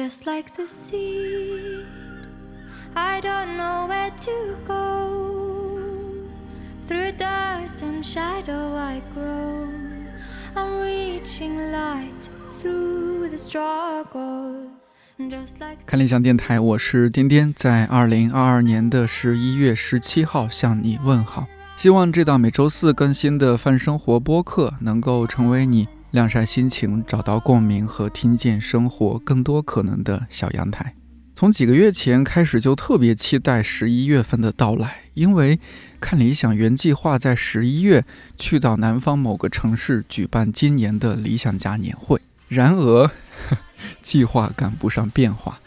just like the sea. I don't know where to go. Through dirt and shadow I grow. I'm reaching light through the struggle. Just like 看理想电台，我是颠颠，在二零二二年的十一月十七号向你问好。希望这档每周四更新的泛生活播客能够成为你晾晒心情、找到共鸣和听见生活更多可能的小阳台。从几个月前开始，就特别期待十一月份的到来，因为看理想原计划在十一月去到南方某个城市举办今年的理想家年会。然而，计划赶不上变化。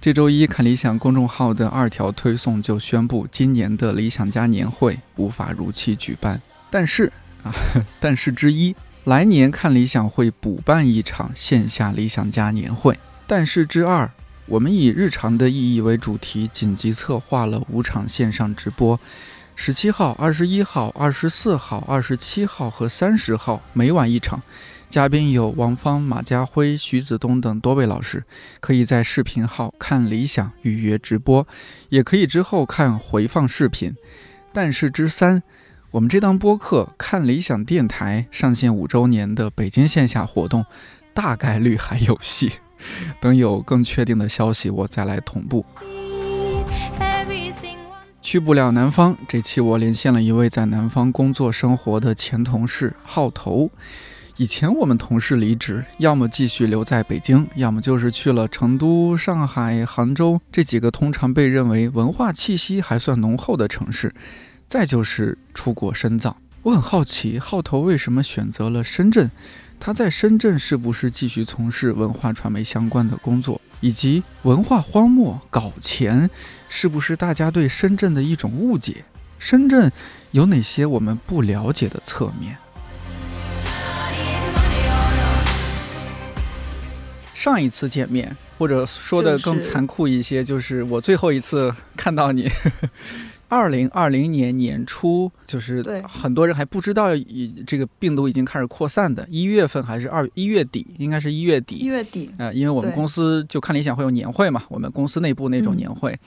这周一，看理想公众号的二条推送就宣布，今年的理想家年会无法如期举办。但是啊，但是之一。来年看理想会补办一场线下理想家年会，但是之二，我们以日常的意义为主题，紧急策划了五场线上直播，十七号、二十一号、二十四号、二十七号和三十号，每晚一场，嘉宾有王芳、马家辉、徐子东等多位老师，可以在视频号看理想预约直播，也可以之后看回放视频。但是之三。我们这档播客看理想电台上线五周年的北京线下活动，大概率还有戏。等有更确定的消息，我再来同步。去不了南方，这期我连线了一位在南方工作生活的前同事浩头。以前我们同事离职，要么继续留在北京，要么就是去了成都、上海、杭州这几个通常被认为文化气息还算浓厚的城市。再就是出国深造，我很好奇浩头为什么选择了深圳？他在深圳是不是继续从事文化传媒相关的工作？以及文化荒漠搞钱，是不是大家对深圳的一种误解？深圳有哪些我们不了解的侧面？上一次见面，或者说的更残酷一些，就是我最后一次看到你。二零二零年年初，就是很多人还不知道，以这个病毒已经开始扩散的，一月份还是二一月底，应该是一月底。一月底，呃，因为我们公司就看理想会有年会嘛，我们公司内部那种年会，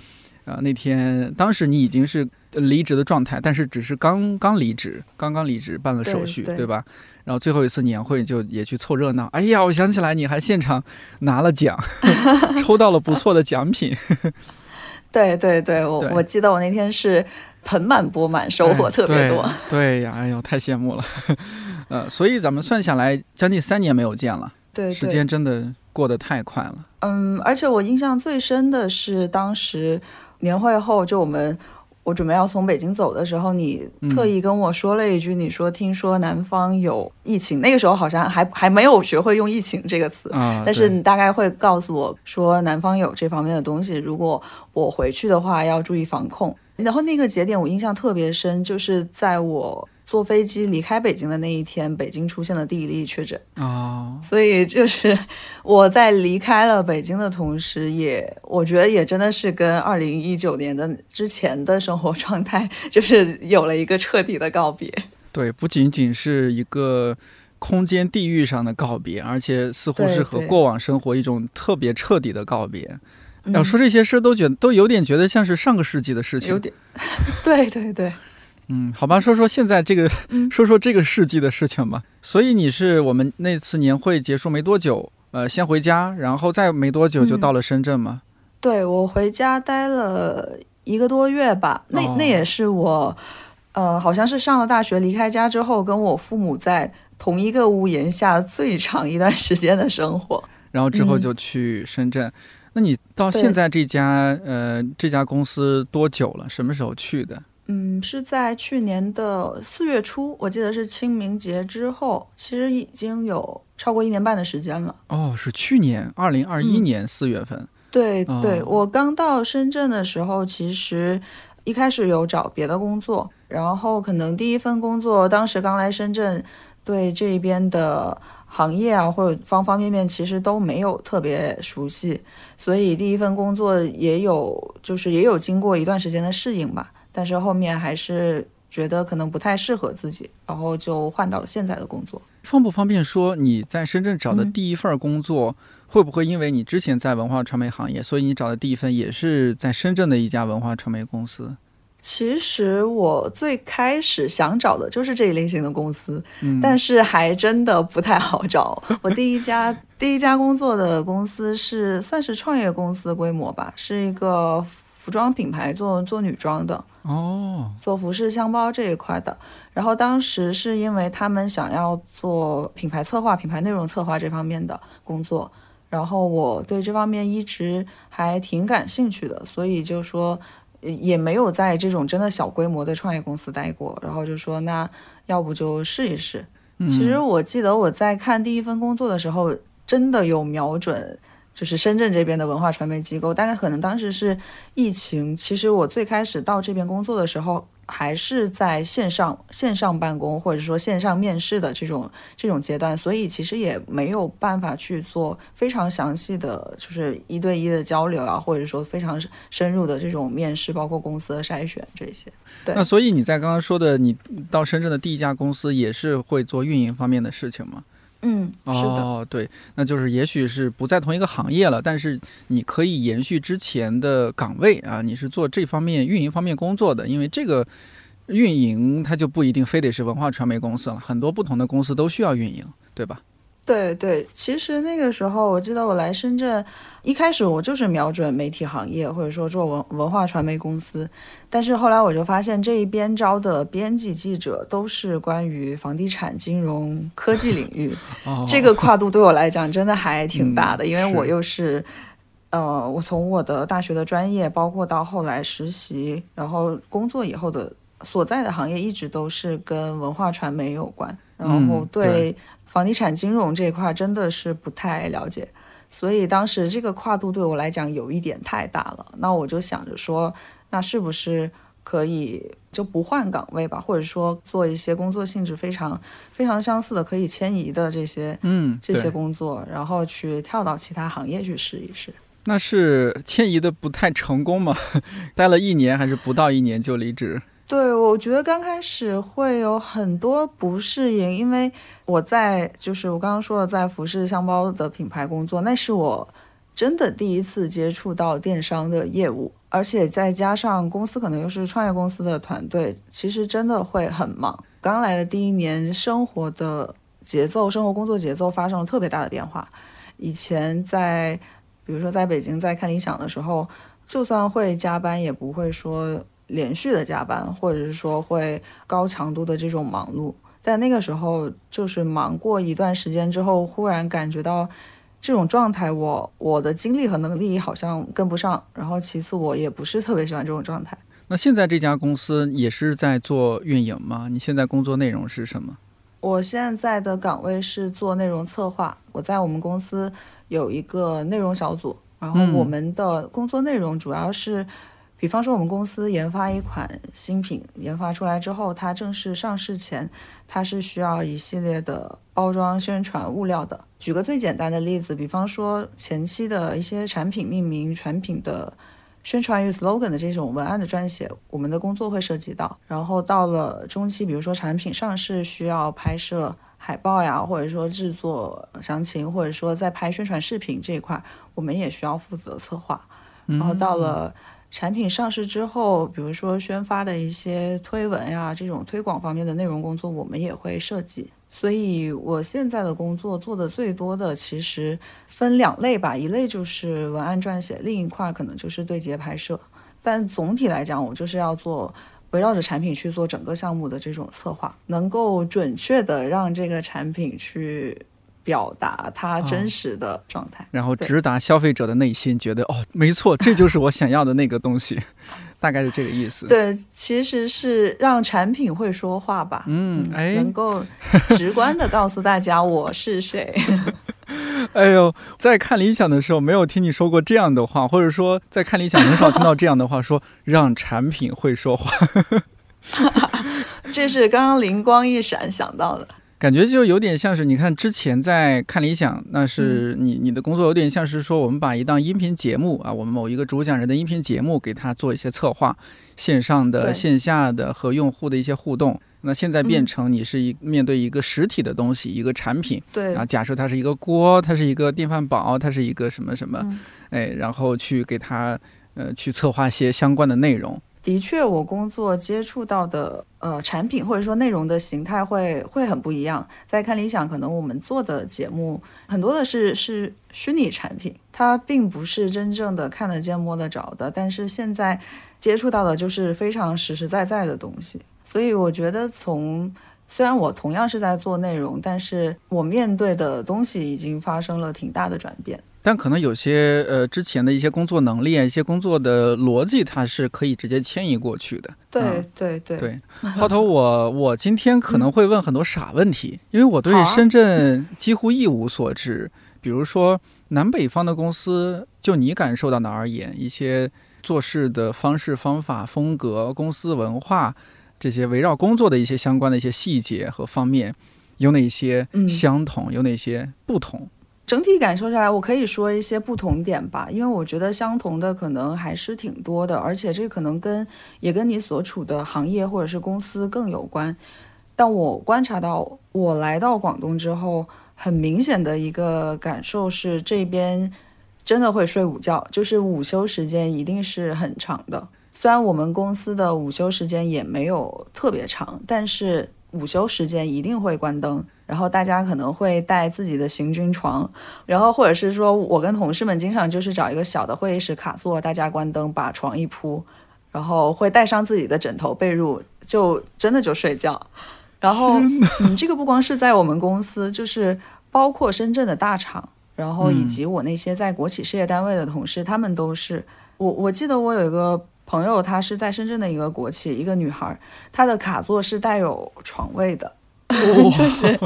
啊，那天当时你已经是离职的状态，但是只是刚刚离职，刚刚离职办了手续，对吧？然后最后一次年会就也去凑热闹。哎呀，我想起来你还现场拿了奖，抽到了不错的奖品。对对对，我我记得我那天是盆满钵满，收获特别多。对呀，哎呦，太羡慕了。呃，所以咱们算下来，将近三年没有见了。对，时间真的过得太快了。嗯，而且我印象最深的是当时年会后，就我们。我准备要从北京走的时候，你特意跟我说了一句：“你说听说南方有疫情，那个时候好像还还没有学会用疫情这个词，但是你大概会告诉我说南方有这方面的东西，如果我回去的话要注意防控。”然后那个节点我印象特别深，就是在我。坐飞机离开北京的那一天，北京出现了第一例确诊啊，所以就是我在离开了北京的同时，也我觉得也真的是跟二零一九年的之前的生活状态，就是有了一个彻底的告别。对，不仅仅是一个空间地域上的告别，而且似乎是和过往生活一种特别彻底的告别。要说这些事，都觉得都有点觉得像是上个世纪的事情。有点，对 对对。嗯，好吧，说说现在这个，说说这个世纪的事情吧。所以你是我们那次年会结束没多久，呃，先回家，然后再没多久就到了深圳吗？对，我回家待了一个多月吧。那那也是我，呃，好像是上了大学离开家之后，跟我父母在同一个屋檐下最长一段时间的生活。然后之后就去深圳。那你到现在这家呃这家公司多久了？什么时候去的？嗯，是在去年的四月初，我记得是清明节之后，其实已经有超过一年半的时间了。哦，是去年二零二一年四月份。对对，我刚到深圳的时候，其实一开始有找别的工作，然后可能第一份工作当时刚来深圳，对这边的行业啊或者方方面面其实都没有特别熟悉，所以第一份工作也有就是也有经过一段时间的适应吧。但是后面还是觉得可能不太适合自己，然后就换到了现在的工作。方不方便说你在深圳找的第一份工作，会不会因为你之前在文化传媒行业，所以你找的第一份也是在深圳的一家文化传媒公司？其实我最开始想找的就是这一类型的公司，但是还真的不太好找。我第一家第一家工作的公司是算是创业公司规模吧，是一个服装品牌，做做女装的哦，做服饰箱包这一块的。然后当时是因为他们想要做品牌策划、品牌内容策划这方面的工作，然后我对这方面一直还挺感兴趣的，所以就说。也没有在这种真的小规模的创业公司待过，然后就说那要不就试一试。其实我记得我在看第一份工作的时候，真的有瞄准就是深圳这边的文化传媒机构，大概可能当时是疫情。其实我最开始到这边工作的时候。还是在线上线上办公，或者说线上面试的这种这种阶段，所以其实也没有办法去做非常详细的，就是一对一的交流啊，或者说非常深入的这种面试，包括公司的筛选这些。对，那所以你在刚刚说的，你到深圳的第一家公司也是会做运营方面的事情吗？嗯，哦，对，那就是也许是不在同一个行业了，但是你可以延续之前的岗位啊，你是做这方面运营方面工作的，因为这个运营它就不一定非得是文化传媒公司了，很多不同的公司都需要运营，对吧？对对，其实那个时候我记得我来深圳，一开始我就是瞄准媒体行业或者说做文文化传媒公司，但是后来我就发现这一边招的编辑记者都是关于房地产、金融、科技领域，这个跨度对我来讲真的还挺大的，因为我又是，呃，我从我的大学的专业，包括到后来实习，然后工作以后的所在的行业一直都是跟文化传媒有关，然后对。房地产金融这一块真的是不太了解，所以当时这个跨度对我来讲有一点太大了。那我就想着说，那是不是可以就不换岗位吧，或者说做一些工作性质非常非常相似的、可以迁移的这些嗯这些工作，然后去跳到其他行业去试一试。那是迁移的不太成功吗？待了一年还是不到一年就离职？对，我觉得刚开始会有很多不适应，因为我在就是我刚刚说的在服饰箱包的品牌工作，那是我真的第一次接触到电商的业务，而且再加上公司可能又是创业公司的团队，其实真的会很忙。刚来的第一年，生活的节奏、生活工作节奏发生了特别大的变化。以前在比如说在北京在看理想的时候，就算会加班，也不会说。连续的加班，或者是说会高强度的这种忙碌，但那个时候就是忙过一段时间之后，忽然感觉到这种状态，我我的精力和能力好像跟不上。然后其次，我也不是特别喜欢这种状态。那现在这家公司也是在做运营吗？你现在工作内容是什么？我现在的岗位是做内容策划。我在我们公司有一个内容小组，然后我们的工作内容主要是。比方说，我们公司研发一款新品，研发出来之后，它正式上市前，它是需要一系列的包装宣传物料的。举个最简单的例子，比方说前期的一些产品命名、产品的宣传与 slogan 的这种文案的撰写，我们的工作会涉及到。然后到了中期，比如说产品上市需要拍摄海报呀，或者说制作详情，或者说在拍宣传视频这一块，我们也需要负责策划。然后到了。产品上市之后，比如说宣发的一些推文呀，这种推广方面的内容工作，我们也会设计。所以我现在的工作做的最多的，其实分两类吧，一类就是文案撰写，另一块可能就是对接拍摄。但总体来讲，我就是要做围绕着产品去做整个项目的这种策划，能够准确的让这个产品去。表达它真实的状态，然后直达消费者的内心，觉得哦，没错，这就是我想要的那个东西，大概是这个意思。对，其实是让产品会说话吧，嗯，哎，能够 直观的告诉大家我是谁。哎呦，在看理想的时候没有听你说过这样的话，或者说在看理想很少听到这样的话，说让产品会说话。这是刚刚灵光一闪想到的。感觉就有点像是，你看之前在看理想，那是你你的工作有点像是说，我们把一档音频节目啊，我们某一个主讲人的音频节目给他做一些策划，线上的、线下的和用户的一些互动。那现在变成你是一面对一个实体的东西，一个产品，对啊，假设它是一个锅，它是一个电饭煲，它是一个什么什么，哎，然后去给它呃去策划一些相关的内容。的确，我工作接触到的呃产品或者说内容的形态会会很不一样。在看理想，可能我们做的节目很多的是是虚拟产品，它并不是真正的看得见摸得着的。但是现在接触到的就是非常实实在在的东西。所以我觉得，从虽然我同样是在做内容，但是我面对的东西已经发生了挺大的转变。但可能有些呃之前的一些工作能力啊，一些工作的逻辑，它是可以直接迁移过去的。对对对对。抛头，我我今天可能会问很多傻问题，因为我对深圳几乎一无所知。比如说南北方的公司，就你感受到的而言，一些做事的方式、方法、风格、公司文化这些围绕工作的一些相关的一些细节和方面，有哪些相同，有哪些不同？整体感受下来，我可以说一些不同点吧，因为我觉得相同的可能还是挺多的，而且这可能跟也跟你所处的行业或者是公司更有关。但我观察到，我来到广东之后，很明显的一个感受是，这边真的会睡午觉，就是午休时间一定是很长的。虽然我们公司的午休时间也没有特别长，但是午休时间一定会关灯。然后大家可能会带自己的行军床，然后或者是说我跟同事们经常就是找一个小的会议室卡座，大家关灯，把床一铺，然后会带上自己的枕头被褥，就真的就睡觉。然后，嗯，这个不光是在我们公司，就是包括深圳的大厂，然后以及我那些在国企事业单位的同事，他们都是。我我记得我有一个朋友，她是在深圳的一个国企，一个女孩，她的卡座是带有床位的。就是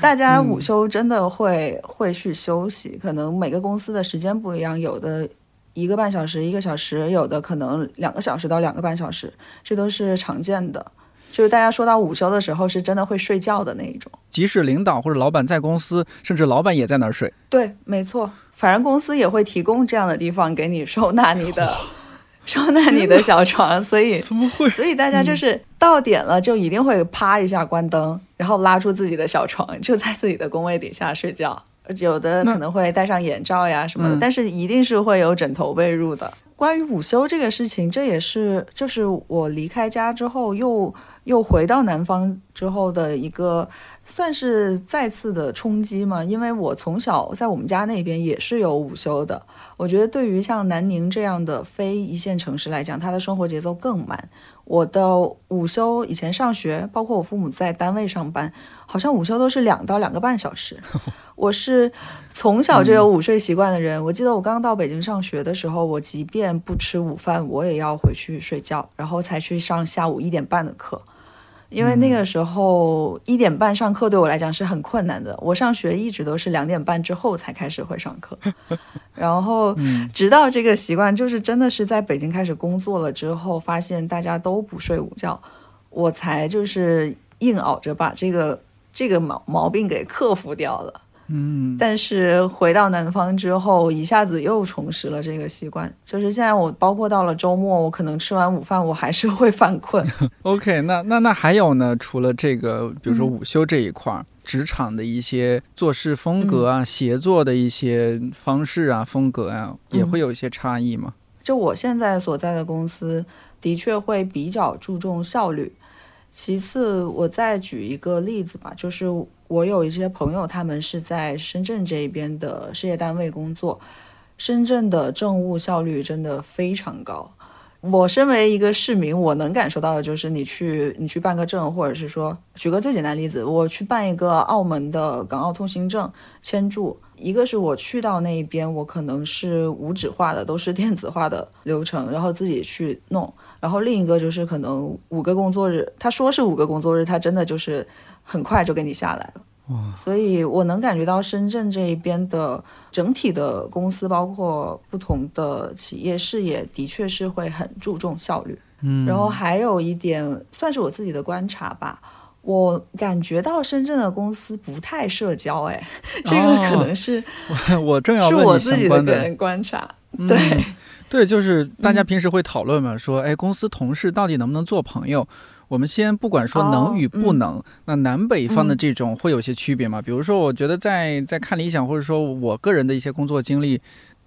大家午休真的会会去休息，可能每个公司的时间不一样，有的一个半小时、一个小时，有的可能两个小时到两个半小时，这都是常见的。就是大家说到午休的时候，是真的会睡觉的那一种。即使领导或者老板在公司，甚至老板也在那儿睡。对，没错，反正公司也会提供这样的地方给你收纳你的。收纳你的小床，所以 怎么会？所以大家就是到点了就一定会啪一下关灯，然后拉出自己的小床，就在自己的工位底下睡觉。有的可能会戴上眼罩呀什么的，但是一定是会有枕头被褥的。关于午休这个事情，这也是就是我离开家之后又。又回到南方之后的一个，算是再次的冲击嘛？因为我从小在我们家那边也是有午休的。我觉得对于像南宁这样的非一线城市来讲，它的生活节奏更慢。我的午休以前上学，包括我父母在单位上班，好像午休都是两到两个半小时。我是从小就有午睡习惯的人。我记得我刚到北京上学的时候，我即便不吃午饭，我也要回去睡觉，然后才去上下午一点半的课。因为那个时候一点半上课对我来讲是很困难的，我上学一直都是两点半之后才开始会上课，然后直到这个习惯就是真的是在北京开始工作了之后，发现大家都不睡午觉，我才就是硬熬着把这个这个毛毛病给克服掉了。嗯，但是回到南方之后，一下子又重拾了这个习惯。就是现在，我包括到了周末，我可能吃完午饭，我还是会犯困。OK，那那那还有呢？除了这个，比如说午休这一块儿，职场的一些做事风格啊，协作的一些方式啊，风格啊，也会有一些差异吗？就我现在所在的公司，的确会比较注重效率。其次，我再举一个例子吧，就是。我有一些朋友，他们是在深圳这边的事业单位工作，深圳的政务效率真的非常高。我身为一个市民，我能感受到的就是，你去你去办个证，或者是说，举个最简单例子，我去办一个澳门的港澳通行证签注，一个是我去到那边，我可能是无纸化的，都是电子化的流程，然后自己去弄，然后另一个就是可能五个工作日，他说是五个工作日，他真的就是。很快就给你下来了，哇！所以我能感觉到深圳这一边的整体的公司，包括不同的企业事业，的确是会很注重效率。嗯，然后还有一点，算是我自己的观察吧。我感觉到深圳的公司不太社交，哎，这个可能是我 我正要是问你我自己的，的个人观察。嗯对，对，就是大家平时会讨论嘛，说哎，公司同事到底能不能做朋友？我们先不管说能哦与不嗯能，那南北方的嗯这种会有些区别嘛？比如说，我觉得在在看理想，或者说我个人的一些工作经历，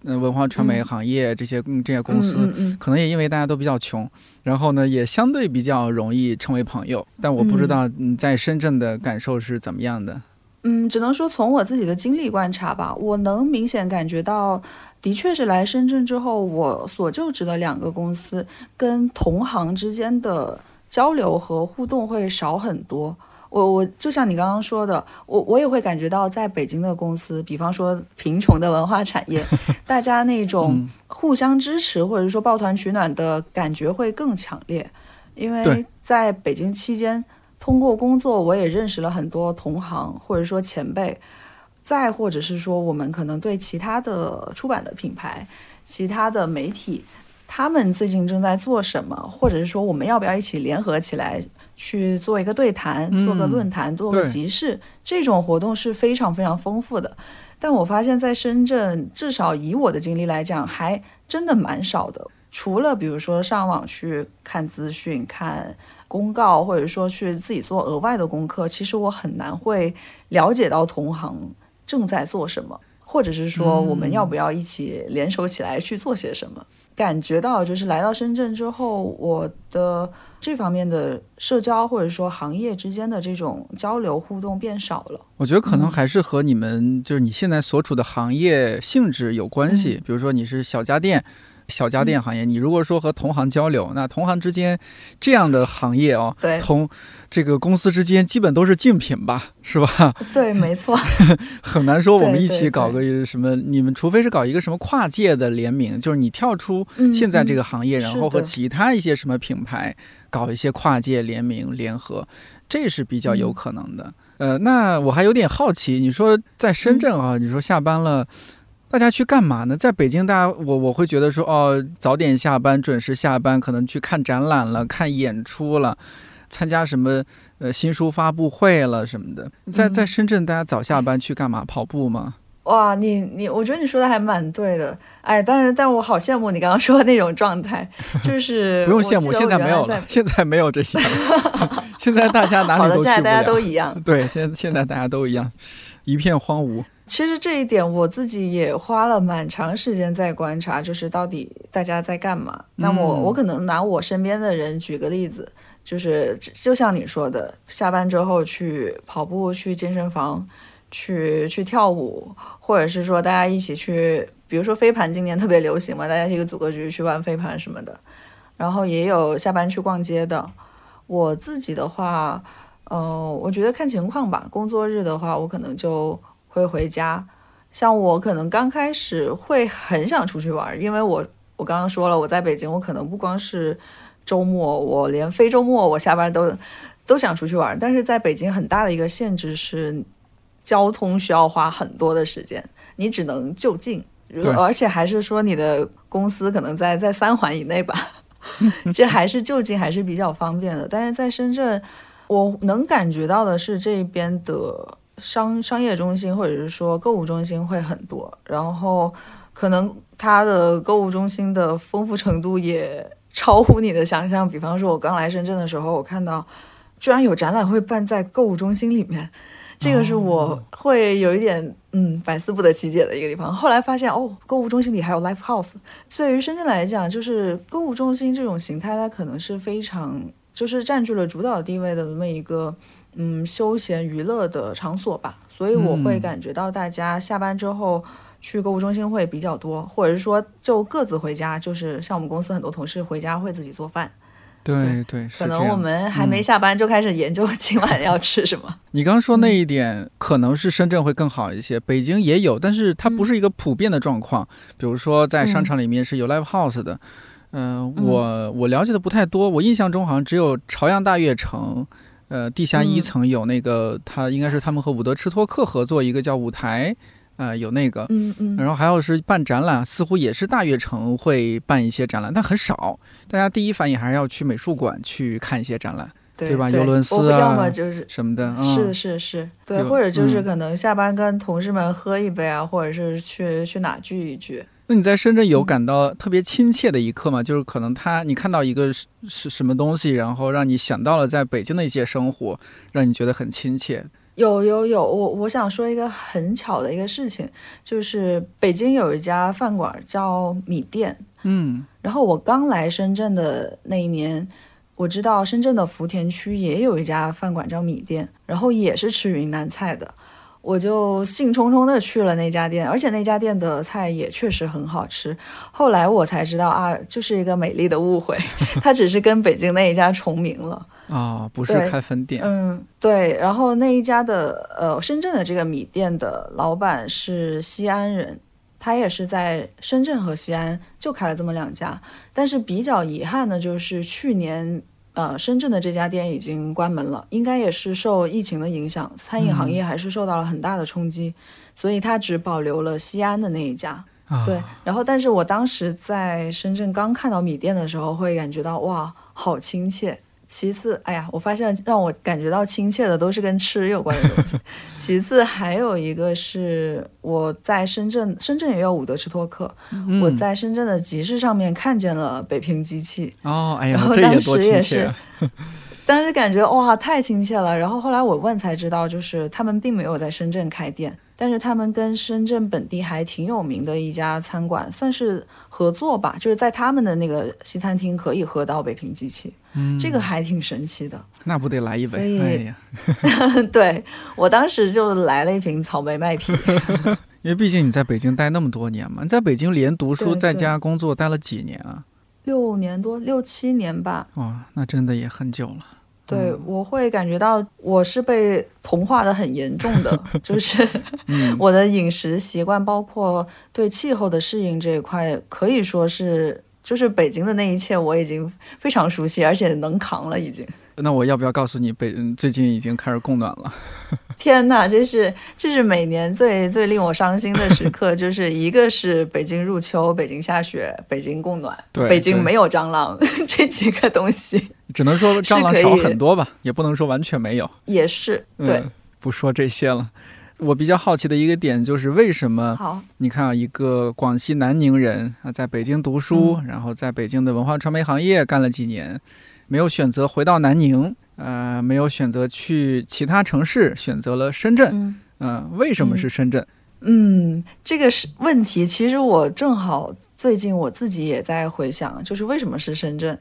嗯、文化传媒嗯行业这些嗯这些公司，可能也因为大家都比较穷，然后呢，也相对比较容易成为朋友。但我不知嗯道你在深圳的感受是怎么样的。嗯，只能说从我自己的经历观察吧，我能明显感觉到，的确是来深圳之后，我所就职的两个公司跟同行之间的交流和互动会少很多。我我就像你刚刚说的，我我也会感觉到，在北京的公司，比方说贫穷的文化产业，大家那种嗯互相支持或者说抱团取暖的感觉会更强烈。因为在北京期间，通过工作，我也认识了很多同行或者说前辈，再或者是说我们可能对其他的出版的品牌、其他的媒体，他们最近正在做什么，或者是说我们要不要一起联合起来去做一个对谈、嗯做个论坛、做个集市，这种活动是非常非常丰富的。但我发现，在深圳，至少以我的经历来讲，还真的蛮少的。除了比如说上网去看资讯、看公告，或者说去自己做额外的功课，其实我很难会了解到同行正在做什么，或者是说我们要不要一起联手起来去做些什么。感觉到就是来到深圳之后，我的这方面的社交或者说行业之间的这种交流互动变少了。我觉得可能嗯还是和你们就是你现在所处的行业性质有关系。嗯比如说你是小家电，小家电行业，你如果说和同行交流，那同行之间这样的行业哦，对同这个公司之间基本都是竞品吧，是吧？对，没错。很难说我们一起搞个什么，你们除非是搞一个什么跨界的联名，就是你跳出嗯现在这嗯个行业，然后和其他一些什么品牌搞一些跨界联名联合，这是比较有嗯可能的。呃，那我还有点好奇，你说在深圳嗯啊，你说下班了。大家去干嘛呢？在北京，大家我我会觉得说，哦，早点下班，准时下班，可能去看展览了，看演出了，参加什么呃新书发布会了什么的。在在嗯深圳，大家早下班去干嘛？跑步吗？哇，你你，我觉得你说的还蛮对的，哎，但是但我好羡慕你刚刚说的那种状态，就是不用羡慕，现在没有了，现在没有这些了。现在大家哪里都去不现在大家都。一样。对，现在现在大家都一样，一片荒芜。其实这一点我自己也花了蛮长时间在观察，就是到底大家在干嘛。那我嗯我可能拿我身边的人举个例子，就是就像你说的，下班之后去跑步、去健身房、去去跳舞，或者是说大家一起去，比如说飞盘今年特别流行嘛，大家一个组个局去玩飞盘什么的。然后也有下班去逛街的。我自己的话，呃，我觉得看情况吧。工作日的话，我可能就会回家。像我可能刚开始会很想出去玩，因为我我刚刚说了，我在北京，我可能不光是周末，我连非周末我下班都都想出去玩。但是在北京很大的一个限制是，交通需要花很多的时间，你只能就近，而且还是说你的公司可能在在三环以内吧，这还是就近还是比较方便的。但是在深圳，我能感觉到的是这边的。商商业中心或者是说购物中心会很多，然后可能它的购物中心的丰富程度也超乎你的想象。比方说，我刚来深圳的时候，我看到居然有展览会办在购物中心里面，这个是我会有一点嗯百思不得其解的一个地方。后来发现哦，购物中心里还有 live house。对于深圳来讲，就是购物中心这种形态，它可能是非常就是占据了主导地位的那么一个。嗯，休闲娱乐的场所吧，所以我会感觉到大家下班之后去购物中心会比较多，或者是说就各自回家，就是像我们公司很多同事回家会自己做饭。对对，可能我们还没下班就开始研究 今晚要吃什么。你刚说那一点，可能是深圳会更好一些，北京也有，但是它不是一个普遍的状况。比如说在商场里面是有 live house 的，嗯，我我了解的不太多，我印象中好像只有朝阳大悦城。呃，地下一层有那个，他应该是他们和伍德吃托克合作一个叫舞台，呃，有那个，嗯嗯，然后还有是办展览，似乎也是大悦城会办一些展览，但很少。大家第一反应还是要去美术馆去看一些展览。对吧？尤伦斯啊，要么就是什么的，是是是，对，或者就是可能下班跟同事们喝一杯啊，或者是去去哪聚一聚。那你在深圳有感到特别亲切的一刻吗？就是可能他你看到一个是是什么东西，然后让你想到了在北京的一些生活，让你觉得很亲切。有有有，我我想说一个很巧的一个事情，就是北京有一家饭馆叫米店，嗯，然后我刚来深圳的那一年，我知道深圳的福田区也有一家饭馆叫米店，然后也是吃云南菜的。我就兴冲冲的去了那家店，而且那家店的菜也确实很好吃。后来我才知道啊，就是一个美丽的误会，它只是跟北京那一家重名了啊，不是开分店。嗯，对。然后那一家的呃，深圳的这个米店的老板是西安人，他也是在深圳和西安就开了这么两家。但是比较遗憾的就是去年。呃，深圳的这家店已经关门了，应该也是受疫情的影响，餐饮行业还是受到了很大的冲击，所以他只保留了西安的那一家。对，然后但是我当时在深圳刚看到米店的时候，会感觉到哇，好亲切。其次，哎呀，我发现让我感觉到亲切的都是跟吃有关的东西。其次，还有一个是我在深圳，深圳也有伍德吃托克，我在深圳的集市上面看见了北平机器。哦，哎呀，然后当时也是，当时感觉哇，太亲切了。然后后来我问才知道，就是他们并没有在深圳开店。但是他们跟深圳本地还挺有名的一家餐馆算是合作吧，就是在他们的那个西餐厅可以喝到北平机器，嗯，这个还挺神奇的。那不得来一杯？所以，对我当时就来了一瓶草莓麦啤，因为毕竟你在北京待那么多年嘛，你在北京连读书在家工作待了几年啊？六年多，六七年吧。哇，那真的也很久了。对，我会感觉到我是被同化的很严重的，就是 我的饮食习惯，包括对气候的适应这一块，可以说是就是北京的那一切，我已经非常熟悉，而且能扛了已经。那我要不要告诉你，北最近已经开始供暖了？天哪，这是这是每年最最令我伤心的时刻，就是一个是北京入秋，北京下雪，北京供暖，北京没有蟑螂，这几个东西，只能说蟑螂少很多吧，也不能说完全没有。也是对，不说这些了。我比较好奇的一个点就是，为什么？好，你看啊，一个广西南宁人啊，在北京读书，然后在北京的文化传媒行业干了几年。没有选择回到南宁，呃，没有选择去其他城市，选择了深圳。嗯，为什么是深圳？嗯，这个是问题。其实我正好最近我自己也在回想，就是为什么是深圳？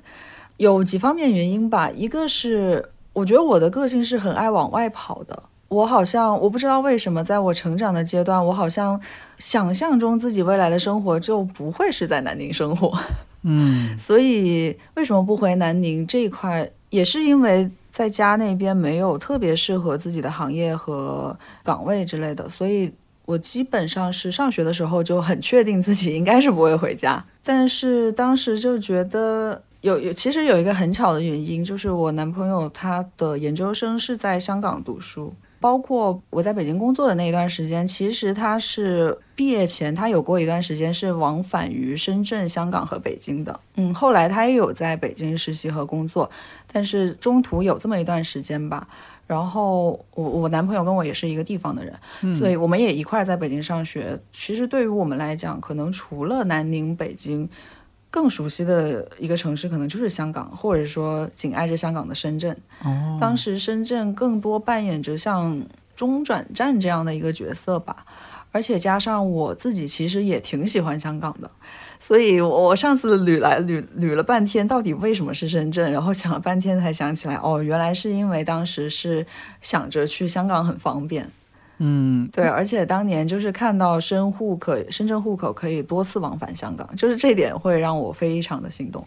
有几方面原因吧。一个是我觉得我的个性是很爱往外跑的。我好像我不知道为什么，在我成长的阶段，我好像想象中自己未来的生活就不会是在南宁生活。嗯，所以为什么不回南宁这一块，也是因为在家那边没有特别适合自己的行业和岗位之类的，所以我基本上是上学的时候就很确定自己应该是不会回家。但是当时就觉得有有，其实有一个很巧的原因，就是我男朋友他的研究生是在香港读书。包括我在北京工作的那一段时间，其实他是毕业前，他有过一段时间是往返于深圳、香港和北京的。嗯，后来他也有在北京实习和工作，但是中途有这么一段时间吧。然后我我男朋友跟我也是一个地方的人，所以我们也一块在北京上学。其实对于我们来讲，可能除了南宁、北京。更熟悉的一个城市可能就是香港，或者说紧挨着香港的深圳。哦，当时深圳更多扮演着像中转站这样的一个角色吧，而且加上我自己其实也挺喜欢香港的，所以我上次捋来捋捋了半天，到底为什么是深圳？然后想了半天才想起来，哦，原来是因为当时是想着去香港很方便。嗯，对，而且当年就是看到深户可深圳户口可以多次往返香港，就是这点会让我非常的心动。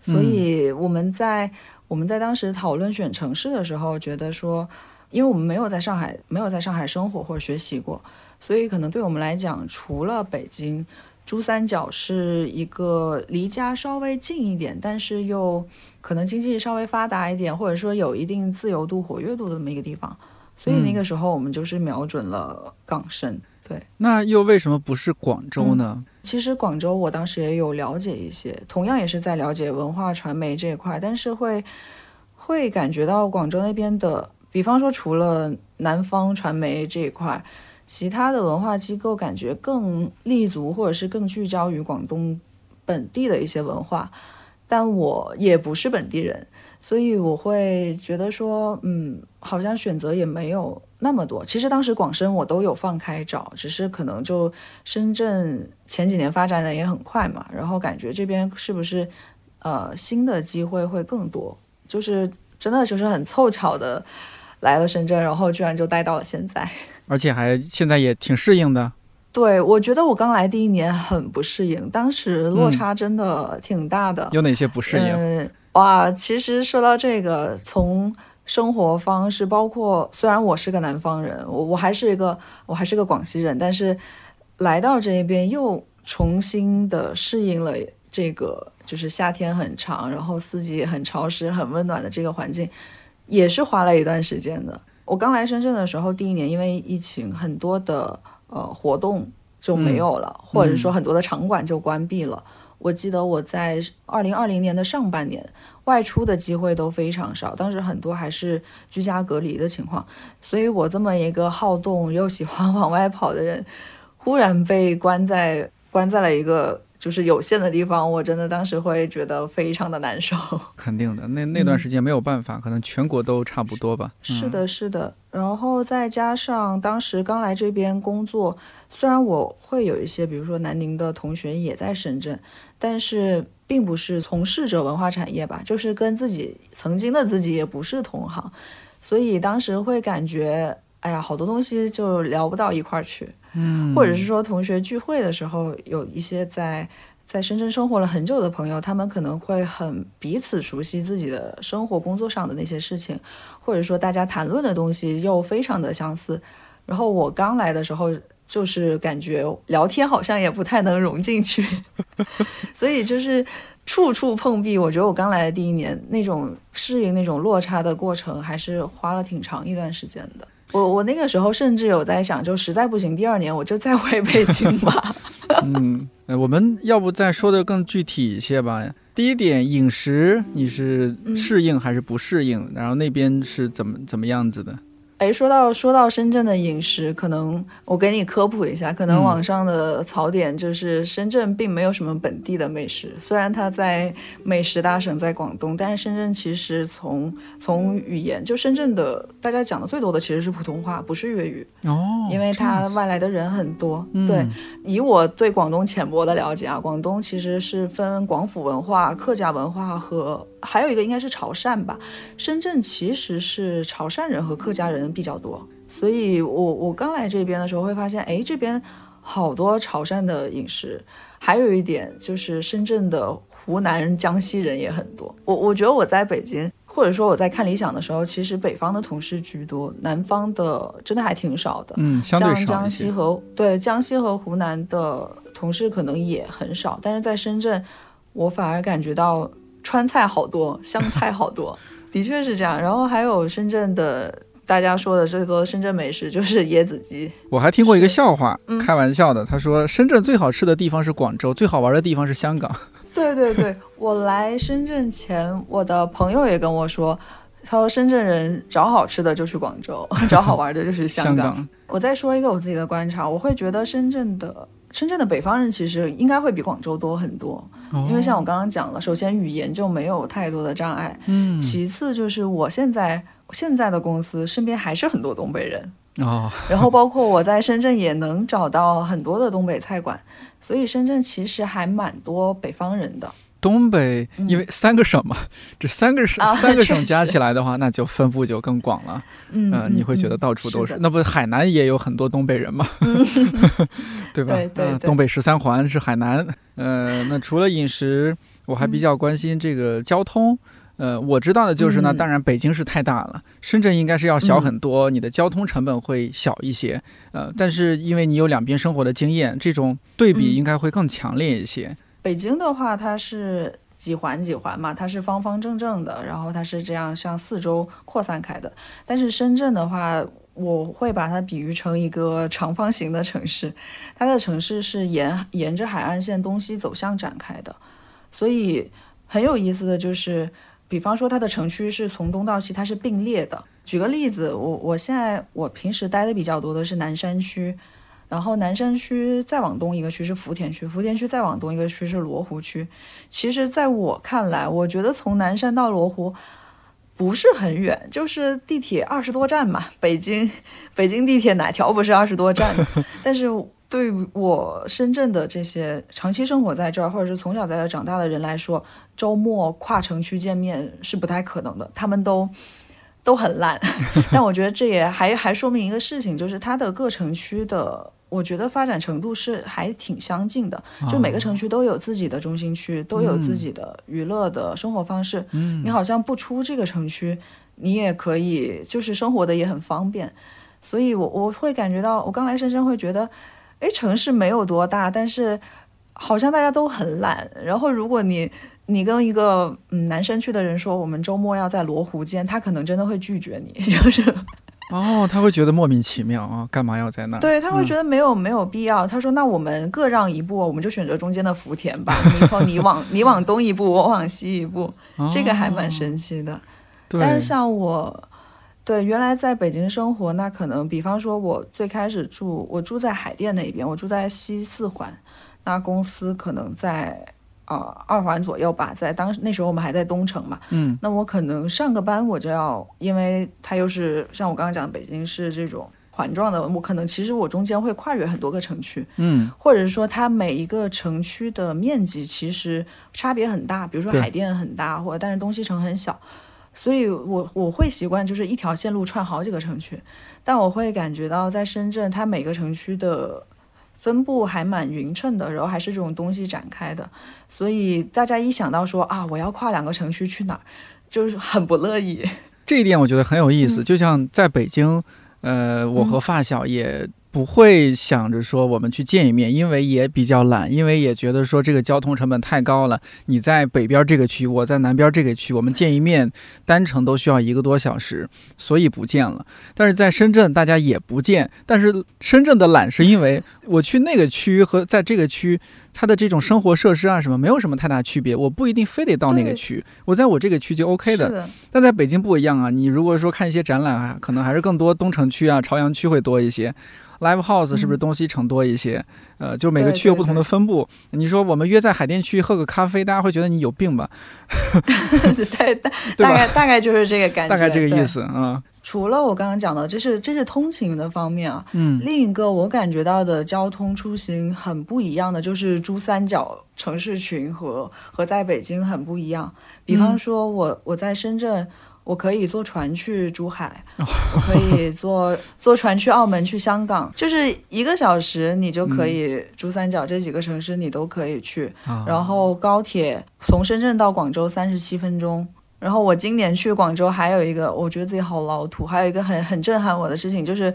所以我们在我们在当时讨论选城市的时候，觉得说，因为我们没有在上海没有在上海生活或者学习过，所以可能对我们来讲，除了北京，珠三角是一个离家稍微近一点，但是又可能经济稍微发达一点，或者说有一定自由度、活跃度的这么一个地方。所以那个时候我们就是瞄准了港深，对。那又为什么不是广州呢？其实广州我当时也有了解一些，同样也是在了解文化传媒这一块，但是会会感觉到广州那边的，比方说除了南方传媒这一块，其他的文化机构感觉更立足或者是更聚焦于广东本地的一些文化。但我也不是本地人，所以我会觉得说，嗯，好像选择也没有那么多。其实当时广深我都有放开找，只是可能就深圳前几年发展的也很快嘛，然后感觉这边是不是呃新的机会会更多？就是真的就是很凑巧的来了深圳，然后居然就待到了现在，而且还现在也挺适应的。对，我觉得我刚来第一年很不适应，当时落差真的挺大的。有哪些不适应？嗯，哇，其实说到这个，从生活方式，包括虽然我是个南方人，我我还是一个我还是个广西人，但是来到这边又重新的适应了这个，就是夏天很长，然后四季很潮湿、很温暖的这个环境，也是花了一段时间的。我刚来深圳的时候，第一年因为疫情，很多的。呃，活动就没有了，或者说很多的场馆就关闭了。我记得我在二零二零年的上半年，外出的机会都非常少，当时很多还是居家隔离的情况。所以我这么一个好动又喜欢往外跑的人，忽然被关在关在了一个。就是有限的地方，我真的当时会觉得非常的难受。肯定的，那那段时间没有办法，可能全国都差不多吧。是的，是的。然后再加上当时刚来这边工作，虽然我会有一些，比如说南宁的同学也在深圳，但是并不是从事着文化产业吧，就是跟自己曾经的自己也不是同行，所以当时会感觉，哎呀，好多东西就聊不到一块儿去。嗯，或者是说同学聚会的时候，有一些在在深圳生活了很久的朋友，他们可能会很彼此熟悉自己的生活、工作上的那些事情，或者说大家谈论的东西又非常的相似。然后我刚来的时候，就是感觉聊天好像也不太能融进去，所以就是处处碰壁。我觉得我刚来的第一年，那种适应那种落差的过程，还是花了挺长一段时间的。我我那个时候甚至有在想，就实在不行，第二年我就再回北京吧。嗯，我们要不再说的更具体一些吧。第一点，饮食你是适应还是不适应？然后那边是怎么怎么样子的？哎，说到说到深圳的饮食，可能我给你科普一下，可能网上的槽点就是深圳并没有什么本地的美食。虽然它在美食大省在广东，但是深圳其实从从语言，就深圳的大家讲的最多的其实是普通话，不是粤语哦，因为它外来的人很多。对，以我对广东浅薄的了解啊，广东其实是分广府文化、客家文化和。还有一个应该是潮汕吧，深圳其实是潮汕人和客家人比较多，所以我我刚来这边的时候会发现，哎，这边好多潮汕的饮食，还有一点就是深圳的湖南、江西人也很多。我我觉得我在北京，或者说我在看理想的时候，其实北方的同事居多，南方的真的还挺少的。嗯，相对像江西和对江西和湖南的同事可能也很少，但是在深圳，我反而感觉到。川菜好多，湘菜好多，的确是这样。然后还有深圳的，大家说的最多深圳美食就是椰子鸡。我还听过一个笑话，开玩笑的，他说深圳最好吃的地方是广州，最好玩的地方是香港。对对对，我来深圳前，我的朋友也跟我说，他说深圳人找好吃的就去广州，找好玩的就去香港。我再说一个我自己的观察，我会觉得深圳的。深圳的北方人其实应该会比广州多很多，因为像我刚刚讲了，首先语言就没有太多的障碍，嗯，其次就是我现在现在的公司身边还是很多东北人。哦，然后包括我在深圳也能找到很多的东北菜馆，所以深圳其实还蛮多北方人的。东北因为三个省嘛，这三个省三个省加起来的话，那就分布就更广了。嗯，你会觉得到处都是。那不海南也有很多东北人嘛？对吧？对对。东北十三环是海南。呃，那除了饮食，我还比较关心这个交通。呃，我知道的就是呢，当然北京是太大了，深圳应该是要小很多，你的交通成本会小一些。呃，但是因为你有两边生活的经验，这种对比应该会更强烈一些。北京的话，它是几环几环嘛，它是方方正正的，然后它是这样向四周扩散开的。但是深圳的话，我会把它比喻成一个长方形的城市，它的城市是沿沿着海岸线东西走向展开的。所以很有意思的就是，比方说它的城区是从东到西，它是并列的。举个例子，我我现在我平时待的比较多的是南山区，然后南山区再往东一个区是福田区，福田区再往东一个区是罗湖区。其实，在我看来，我觉得从南山到罗湖不是很远，就是地铁二十多站嘛。北京北京地铁哪条不是二十多站？但是对我深圳的这些长期生活在这儿，或者是从小在这长大的人来说，周末跨城区见面是不太可能的。他们都。都很烂，但我觉得这也还还说明一个事情，就是它的各城区的，我觉得发展程度是还挺相近的。就每个城区都有自己的中心区，都有自己的娱乐的生活方式。嗯，你好像不出这个城区，你也可以就是生活的也很方便。所以，我我会感觉到，我刚来深圳会觉得，哎，城市没有多大，但是好像大家都很懒。然后，如果你你跟一个嗯男生去的人说我们周末要在罗湖见，他可能真的会拒绝你，就是哦，他会觉得莫名其妙啊，干嘛要在那？对他会觉得没有没有必要。他说那我们各让一步，我们就选择中间的福田吧。你从你往你往东一步，我往西一步，这个还蛮神奇的。但是像我，对原来在北京生活，那可能比方说我最开始住我住在海淀那边，我住在西四环，那公司可能在。啊，二环左右吧，在当时那时候我们还在东城嘛，嗯，那我可能上个班我就要，因为它又是像我刚刚讲的北京市这种环状的，我可能其实我中间会跨越很多个城区，嗯，或者是说它每一个城区的面积其实差别很大，比如说海淀很大，或者但是东西城很小，所以我我会习惯就是一条线路串好几个城区，但我会感觉到在深圳，它每个城区的。分布还蛮匀称的，然后还是这种东西展开的，所以大家一想到说啊，我要跨两个城区去哪儿，就是很不乐意。这一点我觉得很有意思，就像在北京，呃，我和发小也。不会想着说我们去见一面，因为也比较懒，因为也觉得说这个交通成本太高了。你在北边这个区，我在南边这个区，我们见一面单程都需要一个多小时，所以不见了。但是在深圳，大家也不见。但是深圳的懒是因为我去那个区和在这个区。它的这种生活设施啊，什么没有什么太大区别，我不一定非得到那个区，我在我这个区就 OK 的。但在北京不一样啊，你如果说看一些展览啊，可能还是更多东城区啊、朝阳区会多一些，Live House 是不是东西城多一些？呃，就每个区有不同的分布。你说我们约在海淀区喝个咖啡，大家会觉得你有病吧？对，大 概大概就是这个感觉，大概这个意思啊。除了我刚刚讲的，这是这是通勤的方面啊。嗯，另一个我感觉到的交通出行很不一样的，就是珠三角城市群和和在北京很不一样。比方说，我我在深圳，我可以坐船去珠海，我可以坐坐船去澳门、去香港，就是一个小时你就可以珠三角这几个城市你都可以去。然后高铁从深圳到广州三十七分钟。然后我今年去广州，还有一个我觉得自己好老土，还有一个很很震撼我的事情，就是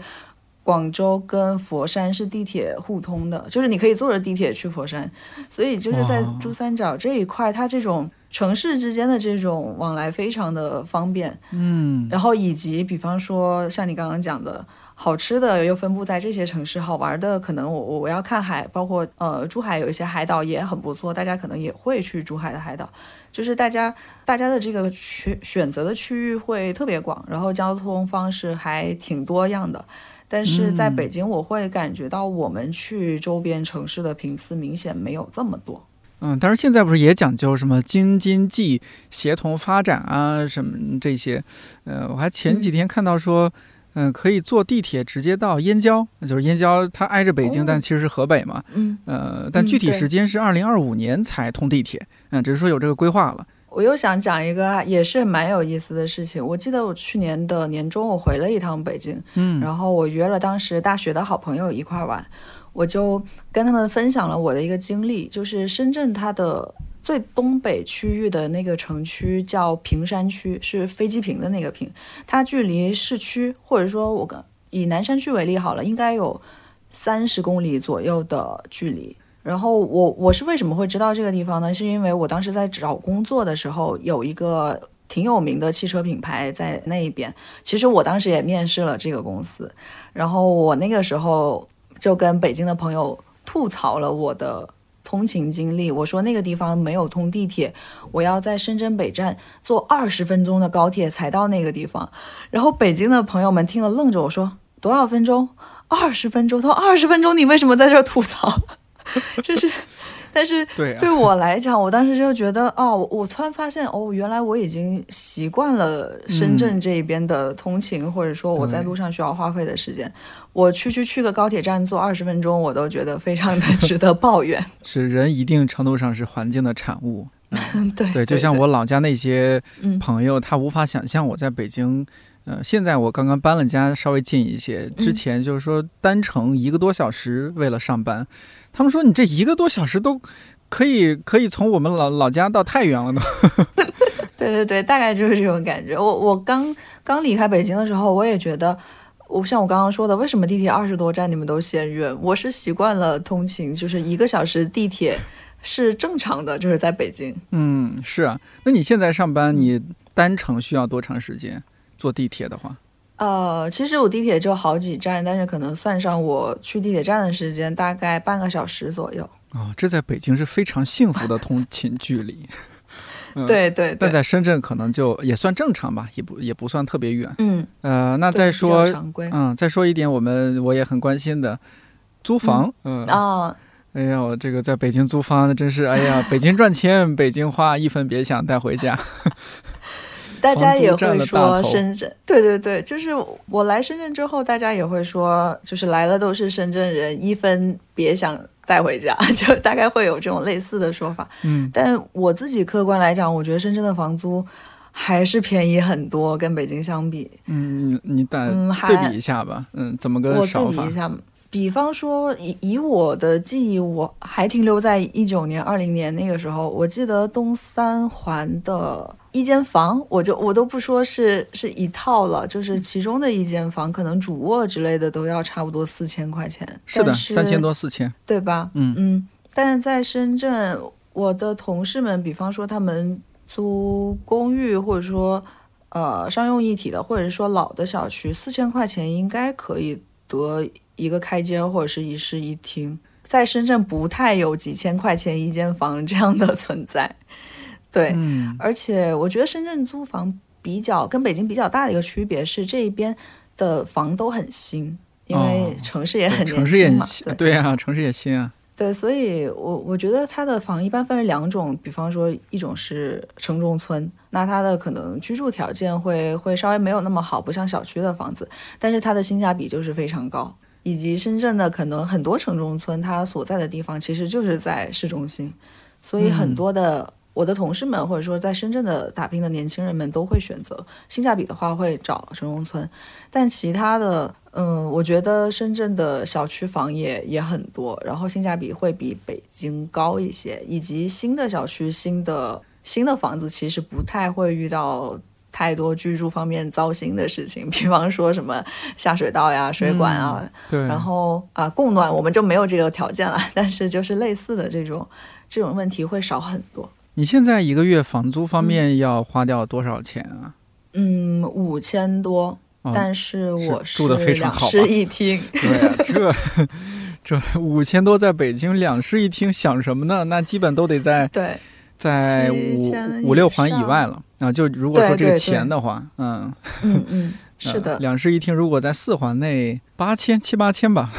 广州跟佛山是地铁互通的，就是你可以坐着地铁去佛山，所以就是在珠三角这一块，它这种城市之间的这种往来非常的方便，嗯，然后以及比方说像你刚刚讲的。好吃的又分布在这些城市，好玩的可能我我我要看海，包括呃珠海有一些海岛也很不错，大家可能也会去珠海的海岛，就是大家大家的这个选选择的区域会特别广，然后交通方式还挺多样的。但是在北京，我会感觉到我们去周边城市的频次明显没有这么多。嗯，但是现在不是也讲究什么京津冀协同发展啊什么这些？呃，我还前几天看到说。嗯，可以坐地铁直接到燕郊，就是燕郊，它挨着北京，但其实是河北嘛。嗯，呃，但具体时间是二零二五年才通地铁。嗯，只是说有这个规划了。我又想讲一个也是蛮有意思的事情。我记得我去年的年终，我回了一趟北京，嗯，然后我约了当时大学的好朋友一块玩，我就跟他们分享了我的一个经历，就是深圳它的。最东北区域的那个城区叫坪山区，是飞机坪的那个坪，它距离市区，或者说我跟以南山区为例好了，应该有三十公里左右的距离。然后我我是为什么会知道这个地方呢？是因为我当时在找工作的时候，有一个挺有名的汽车品牌在那一边。其实我当时也面试了这个公司，然后我那个时候就跟北京的朋友吐槽了我的。通勤经历，我说那个地方没有通地铁，我要在深圳北站坐二十分钟的高铁才到那个地方。然后北京的朋友们听了愣着，我说多少分钟？二十分钟？他说二十分钟，你为什么在这吐槽？就是。但是 对对我来讲，我当时就觉得，哦，我突然发现，哦，原来我已经习惯了深圳这一边的通勤，或者说我在路上需要花费的时间。我区区去个高铁站坐二十分钟，我都觉得非常的 值得抱怨。是人一定程度上是环境的产物。对对，就像我老家那些朋友，他无法想象我在北京。呃，现在我刚刚搬了家，稍微近一些。之前就是说单程一个多小时为了上班。他们说你这一个多小时都可以可以从我们老老家到太原了呢。对对对，大概就是这种感觉。我我刚刚离开北京的时候，我也觉得，我像我刚刚说的，为什么地铁二十多站你们都嫌远？我是习惯了通勤，就是一个小时地铁是正常的，就是在北京。嗯，是啊。那你现在上班，你单程需要多长时间？坐地铁的话？呃，其实我地铁就好几站，但是可能算上我去地铁站的时间，大概半个小时左右。哦，这在北京是非常幸福的通勤距离。对对。但在深圳可能就也算正常吧，也不也不算特别远。嗯。呃，那再说，嗯，再说一点，我们我也很关心的，租房。嗯。啊。哎呀，我这个在北京租房，那真是，哎呀，北京赚钱，北京花，一分别想带回家。大家也会说深圳，对对对，就是我来深圳之后，大家也会说，就是来了都是深圳人，一分别想带回家，就大概会有这种类似的说法。嗯，但我自己客观来讲，我觉得深圳的房租还是便宜很多，跟北京相比。嗯，你你带对比一下吧。嗯，怎么个少法？比方说，以以我的记忆，我还停留在一九年、二零年那个时候。我记得东三环的一间房，我就我都不说是是一套了，就是其中的一间房，可能主卧之类的都要差不多四千块钱。是的，三千多四千，对吧？嗯嗯。但是在深圳，我的同事们，比方说他们租公寓，或者说呃商用一体的，或者是说老的小区，四千块钱应该可以得。一个开间或者是一室一厅，在深圳不太有几千块钱一间房这样的存在，对，而且我觉得深圳租房比较跟北京比较大的一个区别是这一边的房都很新，因为城市也很年轻嘛，对呀，城市也新啊。对，所以，我我觉得它的房一般分为两种，比方说一种是城中村，那它的可能居住条件会会稍微没有那么好，不像小区的房子，但是它的性价比就是非常高。以及深圳的可能很多城中村，它所在的地方其实就是在市中心，所以很多的我的同事们或者说在深圳的打拼的年轻人们都会选择性价比的话会找城中村，但其他的，嗯，我觉得深圳的小区房也也很多，然后性价比会比北京高一些，以及新的小区、新的新的房子其实不太会遇到。太多居住方面糟心的事情，比方说什么下水道呀、水管啊，对，然后啊供暖我们就没有这个条件了，但是就是类似的这种这种问题会少很多。你现在一个月房租方面要花掉多少钱啊？嗯，五千多，但是我是住的非常好，两室一厅。对，这 这五千多在北京两室一厅想什么呢？那基本都得在 对。在五五六环以外了啊！就如果说这个钱的话，嗯嗯嗯，是的，两室一厅如果在四环内，八千七八千吧。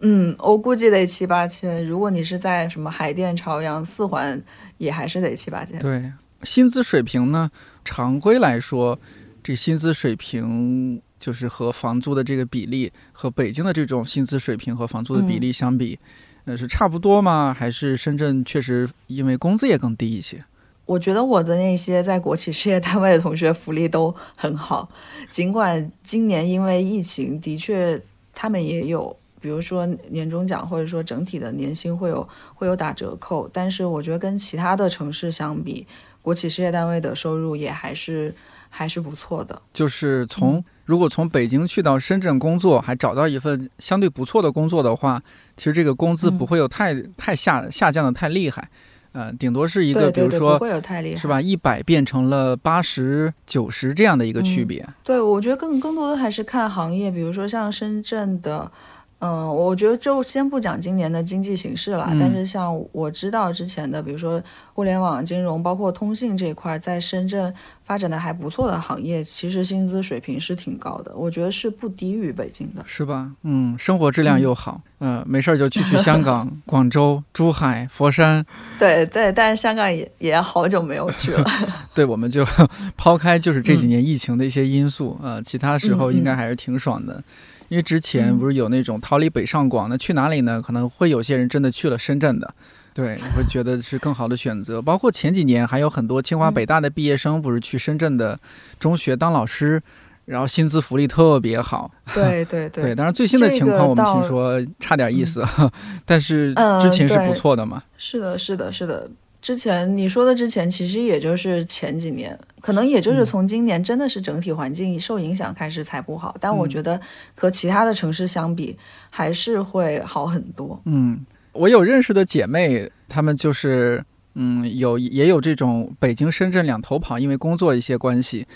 嗯，我估计得七八千。如果你是在什么海淀、朝阳四环，也还是得七八千。对，薪资水平呢？常规来说，这薪资水平就是和房租的这个比例，和北京的这种薪资水平和房租的比例相比。那是差不多吗？还是深圳确实因为工资也更低一些？我觉得我的那些在国企事业单位的同学福利都很好，尽管今年因为疫情，的确他们也有，比如说年终奖或者说整体的年薪会有会有打折扣，但是我觉得跟其他的城市相比，国企事业单位的收入也还是还是不错的。就是从。如果从北京去到深圳工作，还找到一份相对不错的工作的话，其实这个工资不会有太太下下降的太厉害，呃，顶多是一个，比如说会有太厉害，是吧？一百变成了八十九十这样的一个区别。对，我觉得更更多的还是看行业，比如说像深圳的，嗯，我觉得就先不讲今年的经济形势了，但是像我知道之前的，比如说互联网金融，包括通信这一块，在深圳发展的还不错的行业，其实薪资水平是挺高的，我觉得是不低于北京的，是吧？嗯，生活质量又好，嗯，没事儿就去去香港、广州、珠海、佛山。对对，但是香港也也好久没有去了。对，我们就 抛开就是这几年疫情的一些因素啊，其他时候应该还是挺爽的。因为之前不是有那种逃离北上广，那去哪里呢？可能会有些人真的去了深圳的，对，会觉得是更好的选择。包括前几年还有很多清华北大的毕业生，不是去深圳的中学当老师，然后薪资福利特别好。对对对，当然最新的情况我们听说差点意思，但是之前是不错的嘛。是的，是的，是的。之前你说的之前，其实也就是前几年，可能也就是从今年真的是整体环境受影响开始才不好。但我觉得和其他的城市相比，还是会好很多。嗯，我有认识的姐妹，她们就是嗯有也有这种北京、深圳两头跑，因为工作一些关系。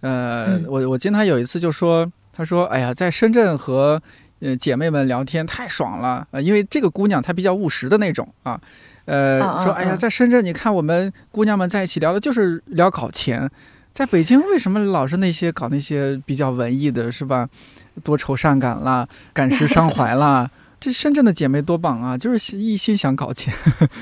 呃，我我经常有一次就说，她说：“哎呀，在深圳和呃姐妹们聊天太爽了。”呃，因为这个姑娘她比较务实的那种啊。呃，说哎呀，在深圳，你看我们姑娘们在一起聊的就是聊搞钱，在北京为什么老是那些搞那些比较文艺的，是吧？多愁善感啦，感时伤怀啦。这深圳的姐妹多棒啊，就是一心想搞钱。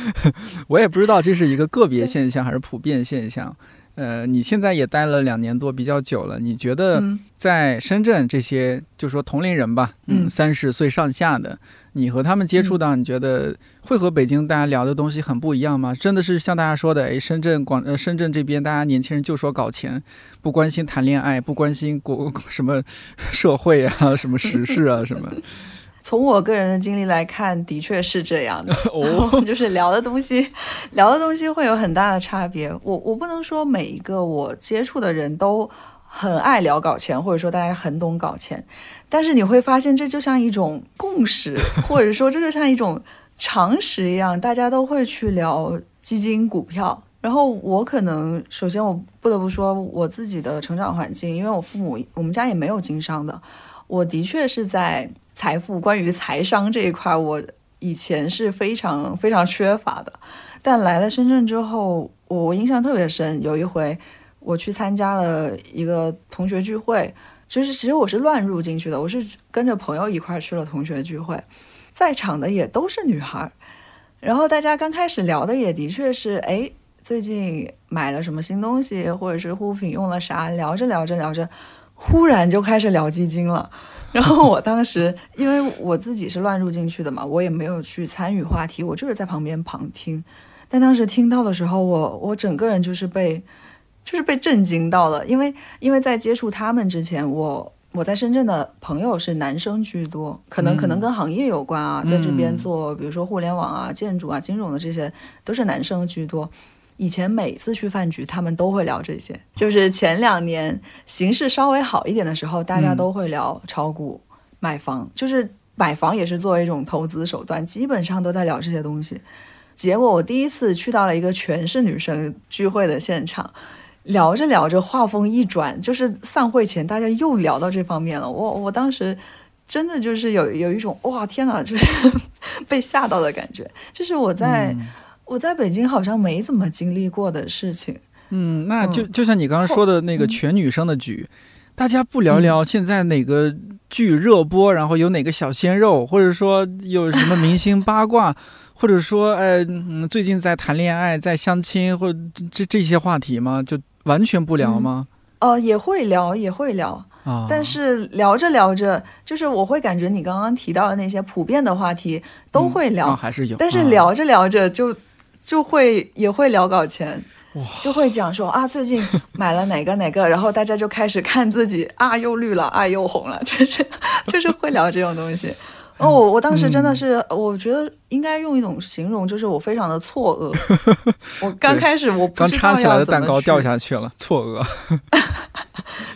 我也不知道这是一个个别现象还是普遍现象。呃，你现在也待了两年多，比较久了。你觉得在深圳这些，就说同龄人吧，嗯，三十岁上下的，你和他们接触到，你觉得会和北京大家聊的东西很不一样吗？真的是像大家说的，哎，深圳广呃深圳这边，大家年轻人就说搞钱，不关心谈恋爱，不关心国 什么社会啊，什么时事啊，什么。从我个人的经历来看，的确是这样的。哦，就是聊的东西，聊的东西会有很大的差别。我我不能说每一个我接触的人都很爱聊搞钱，或者说大家很懂搞钱，但是你会发现这就像一种共识，或者说这就像一种常识一样，大家都会去聊基金、股票。然后我可能首先我不得不说我自己的成长环境，因为我父母我们家也没有经商的，我的确是在。财富关于财商这一块，我以前是非常非常缺乏的。但来了深圳之后，我印象特别深。有一回我去参加了一个同学聚会，就是其实我是乱入进去的，我是跟着朋友一块去了同学聚会，在场的也都是女孩。然后大家刚开始聊的也的确是，哎，最近买了什么新东西，或者是护肤品用了啥，聊着聊着聊着，忽然就开始聊基金了。然后我当时，因为我自己是乱入进去的嘛，我也没有去参与话题，我就是在旁边旁听。但当时听到的时候，我我整个人就是被，就是被震惊到了，因为因为在接触他们之前，我我在深圳的朋友是男生居多，可能可能跟行业有关啊，在这边做，比如说互联网啊、建筑啊、金融的这些，都是男生居多。以前每次去饭局，他们都会聊这些。就是前两年形势稍微好一点的时候，大家都会聊炒股、买房，就是买房也是作为一种投资手段，基本上都在聊这些东西。结果我第一次去到了一个全是女生聚会的现场，聊着聊着，话锋一转，就是散会前大家又聊到这方面了。我我当时真的就是有有一种哇天哪，就是被吓到的感觉。就是我在。我在北京好像没怎么经历过的事情。嗯，那就就像你刚刚说的那个全女生的局，大家不聊聊现在哪个剧热播，然后有哪个小鲜肉，或者说有什么明星八卦，或者说呃最近在谈恋爱、在相亲，或这这些话题吗？就完全不聊吗？哦，也会聊，也会聊啊。但是聊着聊着，就是我会感觉你刚刚提到的那些普遍的话题都会聊，还是有。但是聊着聊着就。就会也会聊搞钱，就会讲说啊，最近 买了哪个哪个，然后大家就开始看自己啊，又绿了啊，又红了，就是就是会聊这种东西。哦，我我当时真的是，我觉得应该用一种形容，就是我非常的错愕。我刚开始我刚插起来的蛋糕掉下去了，错愕。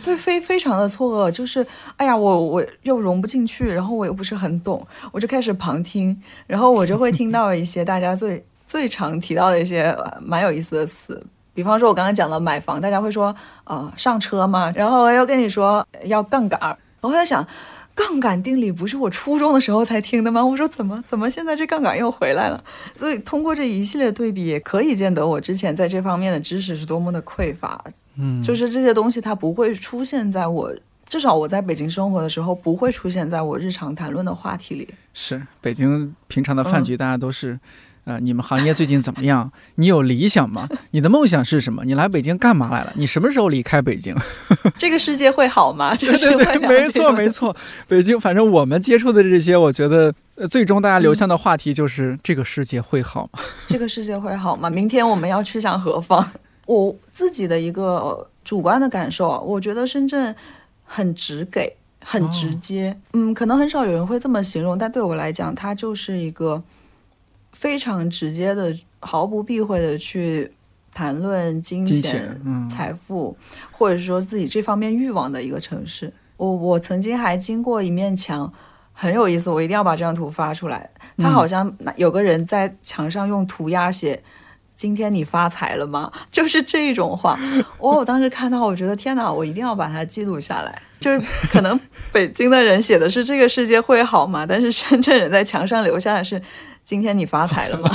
对，非非常的错愕，就是哎呀，我我又融不进去，然后我又不是很懂，我就开始旁听，然后我就会听到一些大家最。最常提到的一些蛮有意思的词，比方说，我刚刚讲了买房，大家会说，呃，上车嘛？然后我又跟你说要杠杆儿，我在想，杠杆定理不是我初中的时候才听的吗？我说怎么怎么现在这杠杆又回来了？所以通过这一系列对比，也可以见得我之前在这方面的知识是多么的匮乏。嗯，就是这些东西它不会出现在我，至少我在北京生活的时候不会出现在我日常谈论的话题里。是北京平常的饭局，大家都是。呃，你们行业最近怎么样？你有理想吗？你的梦想是什么？你来北京干嘛来了？你什么时候离开北京？这个世界会好吗？对对对，没错没错。北京，反正我们接触的这些，我觉得最终大家流向的话题就是这个世界会好吗？这个世界会好吗？明天我们要去向何方？我自己的一个主观的感受啊，我觉得深圳很直给，很直接。嗯，可能很少有人会这么形容，但对我来讲，它就是一个。非常直接的、毫不避讳的去谈论金钱、财富，或者说自己这方面欲望的一个城市。我我曾经还经过一面墙，很有意思，我一定要把这张图发出来。他好像有个人在墙上用涂鸦写：“今天你发财了吗？” 就是这种话。我我当时看到，我觉得天哪，我一定要把它记录下来。就是可能北京的人写的是这个世界会好吗？但是深圳人在墙上留下的是。今天你发财了吗？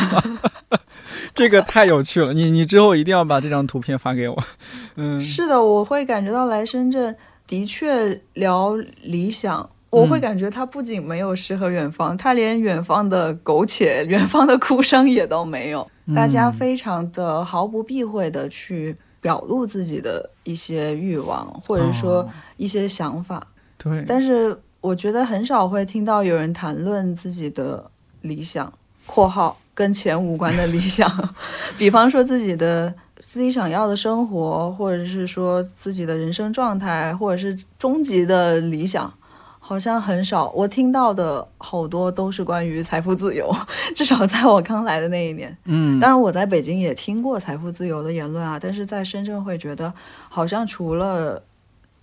这个太有趣了，你你之后一定要把这张图片发给我。嗯，是的，我会感觉到来深圳的确聊理想，我会感觉它不仅没有诗和远方，它连远方的苟且、远方的哭声也都没有。大家非常的毫不避讳的去表露自己的一些欲望，或者说一些想法。对，但是我觉得很少会听到有人谈论自己的理想。括号跟钱无关的理想，比方说自己的自己想要的生活，或者是说自己的人生状态，或者是终极的理想，好像很少。我听到的好多都是关于财富自由，至少在我刚来的那一年。嗯，当然我在北京也听过财富自由的言论啊，但是在深圳会觉得好像除了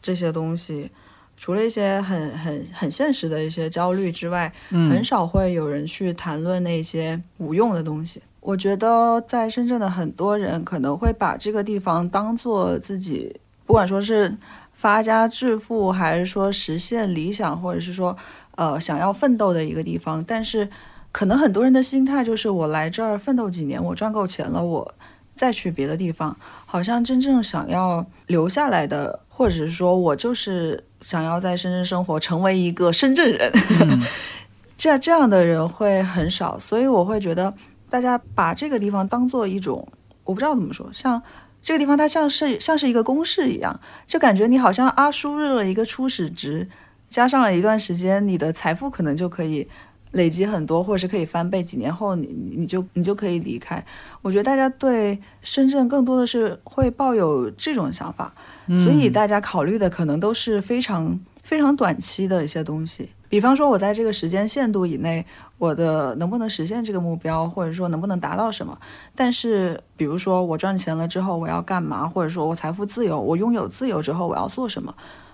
这些东西。除了一些很很很现实的一些焦虑之外，很少会有人去谈论那些无用的东西。我觉得在深圳的很多人可能会把这个地方当做自己，不管说是发家致富，还是说实现理想，或者是说呃想要奋斗的一个地方。但是可能很多人的心态就是，我来这儿奋斗几年，我赚够钱了，我再去别的地方。好像真正想要留下来的，或者是说我就是。想要在深圳生活，成为一个深圳人，这这样的人会很少，所以我会觉得大家把这个地方当做一种，我不知道怎么说，像这个地方它像是像是一个公式一样，就感觉你好像啊输入了一个初始值，加上了一段时间，你的财富可能就可以。累积很多，或者是可以翻倍，几年后你你就你就可以离开。我觉得大家对深圳更多的是会抱有这种想法，所以大家考虑的可能都是非常非常短期的一些东西。比方说，我在这个时间限度以内，我的能不能实现这个目标，或者说能不能达到什么？但是，比如说我赚钱了之后我要干嘛，或者说我财富自由，我拥有自由之后我要做什么？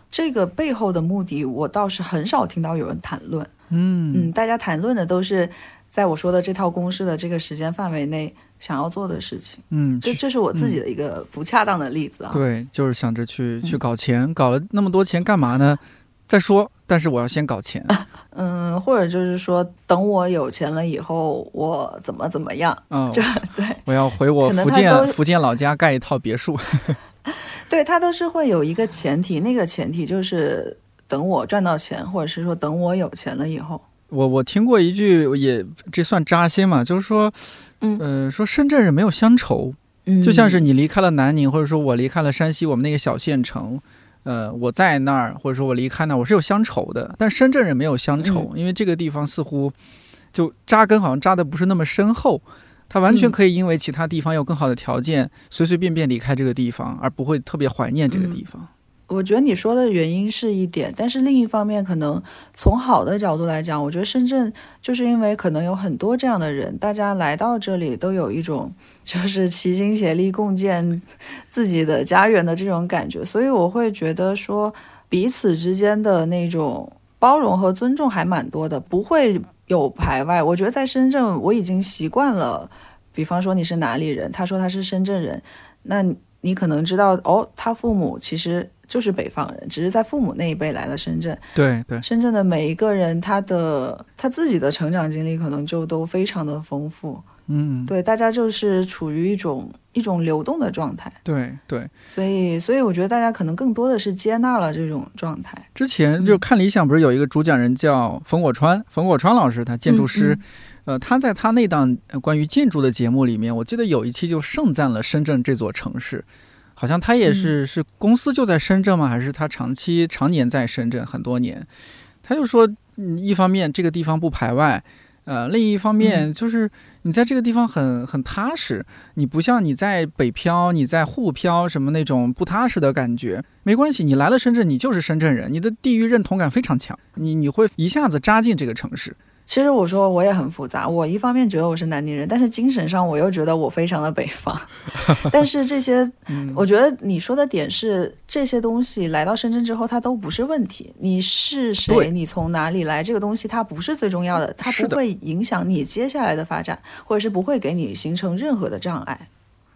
这个背后的目的，我倒是很少听到有人谈论。嗯嗯，大家谈论的都是在我说的这套公式的这个时间范围内想要做的事情。嗯，这这是我自己的一个不恰当的例子啊。对，就是想着去去搞钱，搞了那么多钱干嘛呢？再说，但是我要先搞钱。嗯，或者就是说，等我有钱了以后，我怎么怎么样？嗯，这对，我要回我福建福建老家盖一套别墅。对他都是会有一个前提，那个前提就是等我赚到钱，或者是说等我有钱了以后。我我听过一句，也这算扎心嘛，就是说，嗯，说深圳人没有乡愁，就像是你离开了南宁，或者说我离开了山西，我们那个小县城，呃，我在那儿，或者说我离开那儿，我是有乡愁的。但深圳人没有乡愁，因为这个地方似乎就扎根好像扎的不是那么深厚。他完全可以因为其他地方有更好的条件，随随便便离开这个地方，而不会特别怀念这个地方。我觉得你说的原因是一点，但是另一方面，可能从好的角度来讲，我觉得深圳就是因为可能有很多这样的人，大家来到这里都有一种就是齐心协力共建自己的家园的这种感觉，所以我会觉得说彼此之间的那种包容和尊重还蛮多的，不会。有排外，我觉得在深圳我已经习惯了。比方说你是哪里人，他说他是深圳人，那你可能知道哦，他父母其实就是北方人，只是在父母那一辈来了深圳。对对，深圳的每一个人，他的他自己的成长经历可能就都非常的丰富。嗯，对，大家就是处于一种一种流动的状态。对对，所以所以我觉得大家可能更多的是接纳了这种状态。之前就看理想，不是有一个主讲人叫冯果川，冯果川老师，他建筑师。呃，他在他那档关于建筑的节目里面，我记得有一期就盛赞了深圳这座城市，好像他也是是公司就在深圳吗？还是他长期常年在深圳很多年？他就说，一方面这个地方不排外，呃，另一方面就是你在这个地方很很踏实，你不像你在北漂、你在沪漂什么那种不踏实的感觉。没关系，你来了深圳，你就是深圳人，你的地域认同感非常强，你你会一下子扎进这个城市。其实我说我也很复杂，我一方面觉得我是南宁人，但是精神上我又觉得我非常的北方。但是这些，我觉得你说的点是这些东西来到深圳之后，它都不是问题。你是谁，你从哪里来，这个东西它不是最重要的，它不会影响你接下来的发展，或者是不会给你形成任何的障碍。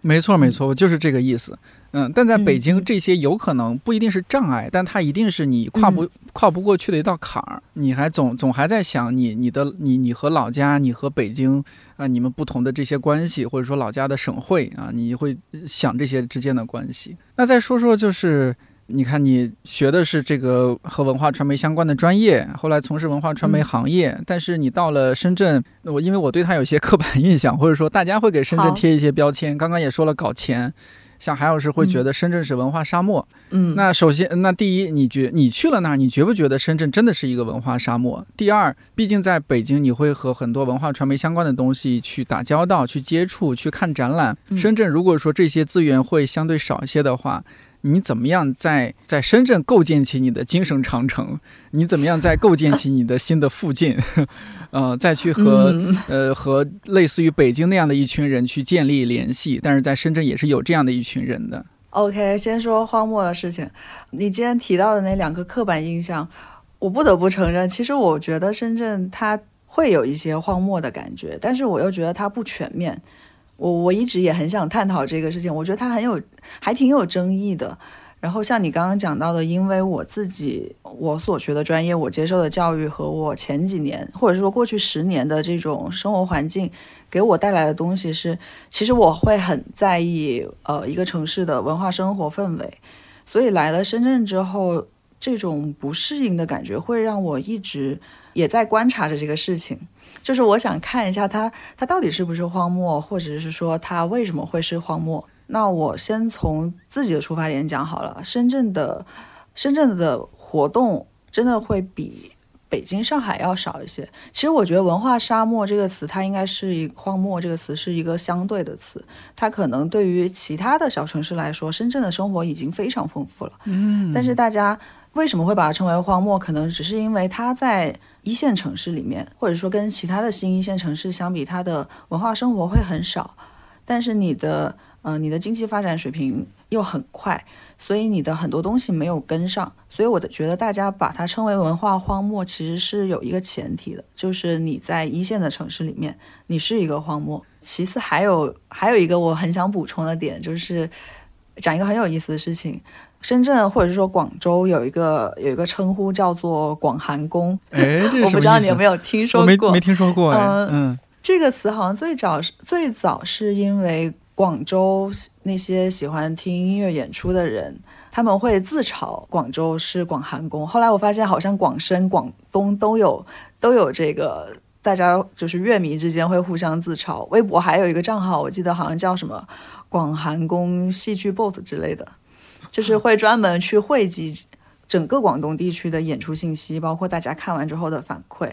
没错，没错，我就是这个意思。嗯，但在北京，这些有可能不一定是障碍，但它一定是你跨不跨不过去的一道坎儿。你还总总还在想你你的你你和老家，你和北京啊，你们不同的这些关系，或者说老家的省会啊，你会想这些之间的关系。那再说说就是。你看，你学的是这个和文化传媒相关的专业，后来从事文化传媒行业，但是你到了深圳，我因为我对他有些刻板印象，或者说大家会给深圳贴一些标签。刚刚也说了搞钱，像韩老师会觉得深圳是文化沙漠。嗯，那首先，那第一，你觉你去了那儿，你觉不觉得深圳真的是一个文化沙漠？第二，毕竟在北京，你会和很多文化传媒相关的东西去打交道、去接触、去看展览。深圳如果说这些资源会相对少一些的话。你怎么样在在深圳构建起你的精神长城？你怎么样在构建起你的新的附近？呃，再去和呃和类似于北京那样的一群人去建立联系？但是在深圳也是有这样的一群人的。OK，先说荒漠的事情。你今天提到的那两个刻板印象，我不得不承认，其实我觉得深圳它会有一些荒漠的感觉，但是我又觉得它不全面。我我一直也很想探讨这个事情，我觉得它很有，还挺有争议的。然后像你刚刚讲到的，因为我自己我所学的专业，我接受的教育和我前几年或者说过去十年的这种生活环境给我带来的东西是，其实我会很在意呃一个城市的文化生活氛围，所以来了深圳之后，这种不适应的感觉会让我一直。也在观察着这个事情，就是我想看一下它，它到底是不是荒漠，或者是说它为什么会是荒漠。那我先从自己的出发点讲好了。深圳的深圳的活动真的会比北京、上海要少一些。其实我觉得“文化沙漠”这个词，它应该是一“荒漠”这个词是一个相对的词。它可能对于其他的小城市来说，深圳的生活已经非常丰富了。嗯，但是大家为什么会把它称为荒漠？可能只是因为它在。一线城市里面，或者说跟其他的新一线城市相比，它的文化生活会很少，但是你的呃你的经济发展水平又很快，所以你的很多东西没有跟上，所以我的觉得大家把它称为文化荒漠，其实是有一个前提的，就是你在一线的城市里面，你是一个荒漠。其次还有还有一个我很想补充的点，就是讲一个很有意思的事情。深圳或者是说广州有一个有一个称呼叫做“广寒宫”，哎，我不知道你有没有听说过？没没听说过。嗯嗯，这个词好像最早是最早是因为广州那些喜欢听音乐演出的人，他们会自嘲广州是“广寒宫”。后来我发现，好像广深、广东都有都有这个，大家就是乐迷之间会互相自嘲。微博还有一个账号，我记得好像叫什么“广寒宫戏剧 bot” 之类的。就是会专门去汇集整个广东地区的演出信息，包括大家看完之后的反馈。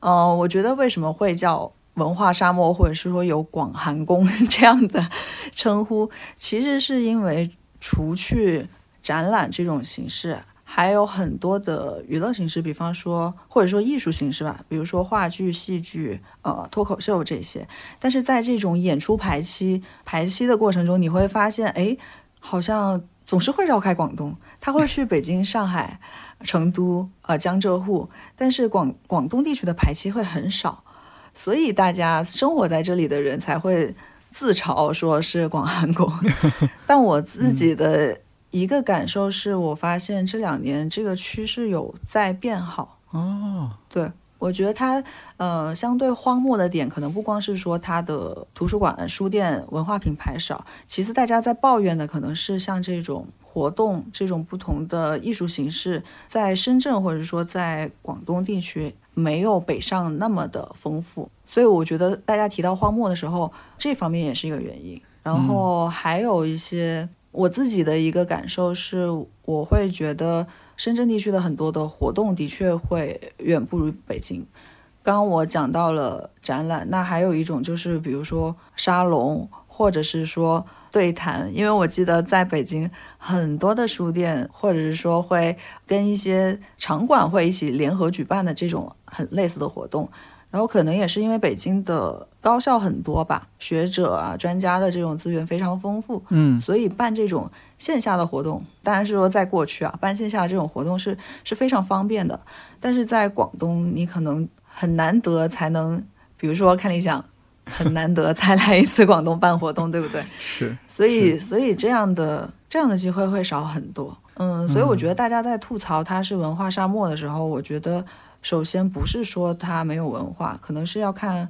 嗯，我觉得为什么会叫文化沙漠，或者是说有广寒宫 这样的称呼，其实是因为除去展览这种形式，还有很多的娱乐形式，比方说或者说艺术形式吧，比如说话剧、戏剧、呃脱口秀这些。但是在这种演出排期排期的过程中，你会发现，哎，好像。总是会绕开广东，他会去北京、上海、成都、呃江浙沪，但是广广东地区的排期会很少，所以大家生活在这里的人才会自嘲说是广寒宫。但我自己的一个感受是我发现这两年这个趋势有在变好。哦，对，我觉得它呃相对荒漠的点，可能不光是说它的图书馆、书店、文化品牌少，其次大家在抱怨的可能是像这种活动、这种不同的艺术形式，在深圳或者说在广东地区没有北上那么的丰富，所以我觉得大家提到荒漠的时候，这方面也是一个原因。然后还有一些我自己的一个感受是，我会觉得。深圳地区的很多的活动的确会远不如北京。刚刚我讲到了展览，那还有一种就是，比如说沙龙，或者是说对谈。因为我记得在北京很多的书店，或者是说会跟一些场馆会一起联合举办的这种很类似的活动。然后可能也是因为北京的高校很多吧，学者啊、专家的这种资源非常丰富，嗯，所以办这种线下的活动，当然是说在过去啊，办线下这种活动是是非常方便的。但是在广东，你可能很难得才能，比如说看理想，很难得再来一次广东办活动，对不对？是。所以，所以这样的这样的机会会少很多。嗯，所以我觉得大家在吐槽它是文化沙漠的时候，我觉得。首先不是说他没有文化，可能是要看，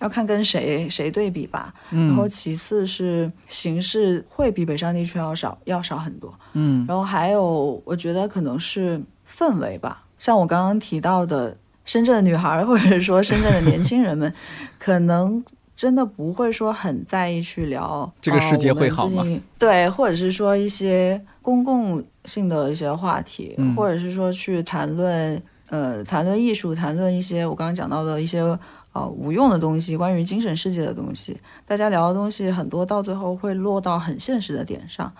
要看跟谁谁对比吧。然后其次是形式会比北上地区要少，要少很多。嗯，然后还有我觉得可能是氛围吧，像我刚刚提到的，深圳的女孩或者说深圳的年轻人们，可能真的不会说很在意去聊这个世界会好吗？对，或者是说一些公共性的一些话题，或者是说去谈论。呃，谈论艺术，谈论一些我刚刚讲到的一些呃无用的东西，关于精神世界的东西，大家聊的东西很多，到最后会落到很现实的点上。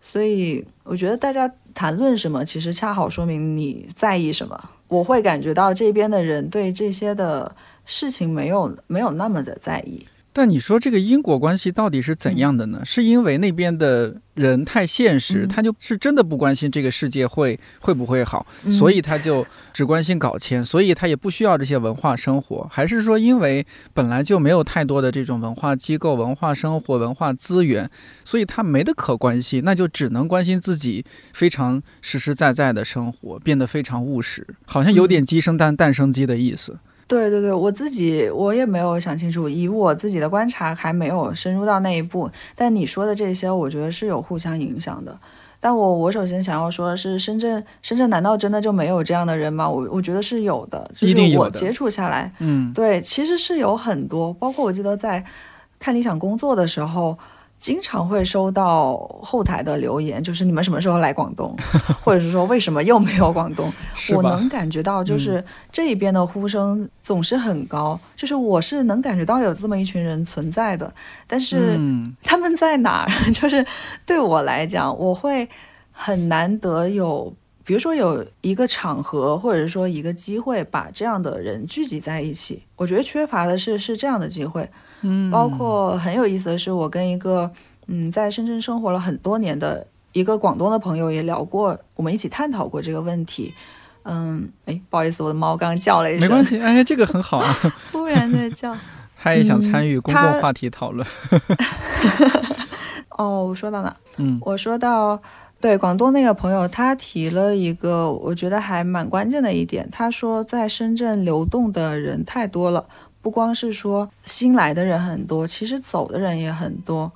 所以我觉得大家谈论什么，其实恰好说明你在意什么。我会感觉到这边的人对这些的事情没有没有那么的在意。但你说这个因果关系到底是怎样的呢？是因为那边的人太现实，他就是真的不关心这个世界会会不会好，所以他就只关心搞钱，所以他也不需要这些文化生活？还是说因为本来就没有太多的这种文化机构、文化生活、文化资源，所以他没得可关心，那就只能关心自己非常实实在在的生活，变得非常务实，好像有点鸡生蛋，蛋生鸡的意思。对对对，我自己我也没有想清楚，以我自己的观察还没有深入到那一步。但你说的这些，我觉得是有互相影响的。但我我首先想要说的是，深圳深圳难道真的就没有这样的人吗？我我觉得是有的，就是我接触下来，嗯，对，其实是有很多，包括我记得在看理想工作的时候。经常会收到后台的留言，就是你们什么时候来广东，或者是说为什么又没有广东？我能感觉到，就是这一边的呼声总是很高，就是我是能感觉到有这么一群人存在的，但是他们在哪儿？就是对我来讲，我会很难得有，比如说有一个场合，或者说一个机会，把这样的人聚集在一起。我觉得缺乏的是是这样的机会。嗯，包括很有意思的是，我跟一个嗯在深圳生活了很多年的一个广东的朋友也聊过，我们一起探讨过这个问题。嗯，哎，不好意思，我的猫刚刚叫了一声。没关系，哎，这个很好啊。忽然在叫，他也想参与公共话题讨论。哦，我说到哪？嗯，我说到对广东那个朋友，他提了一个我觉得还蛮关键的一点，他说在深圳流动的人太多了。不光是说新来的人很多，其实走的人也很多。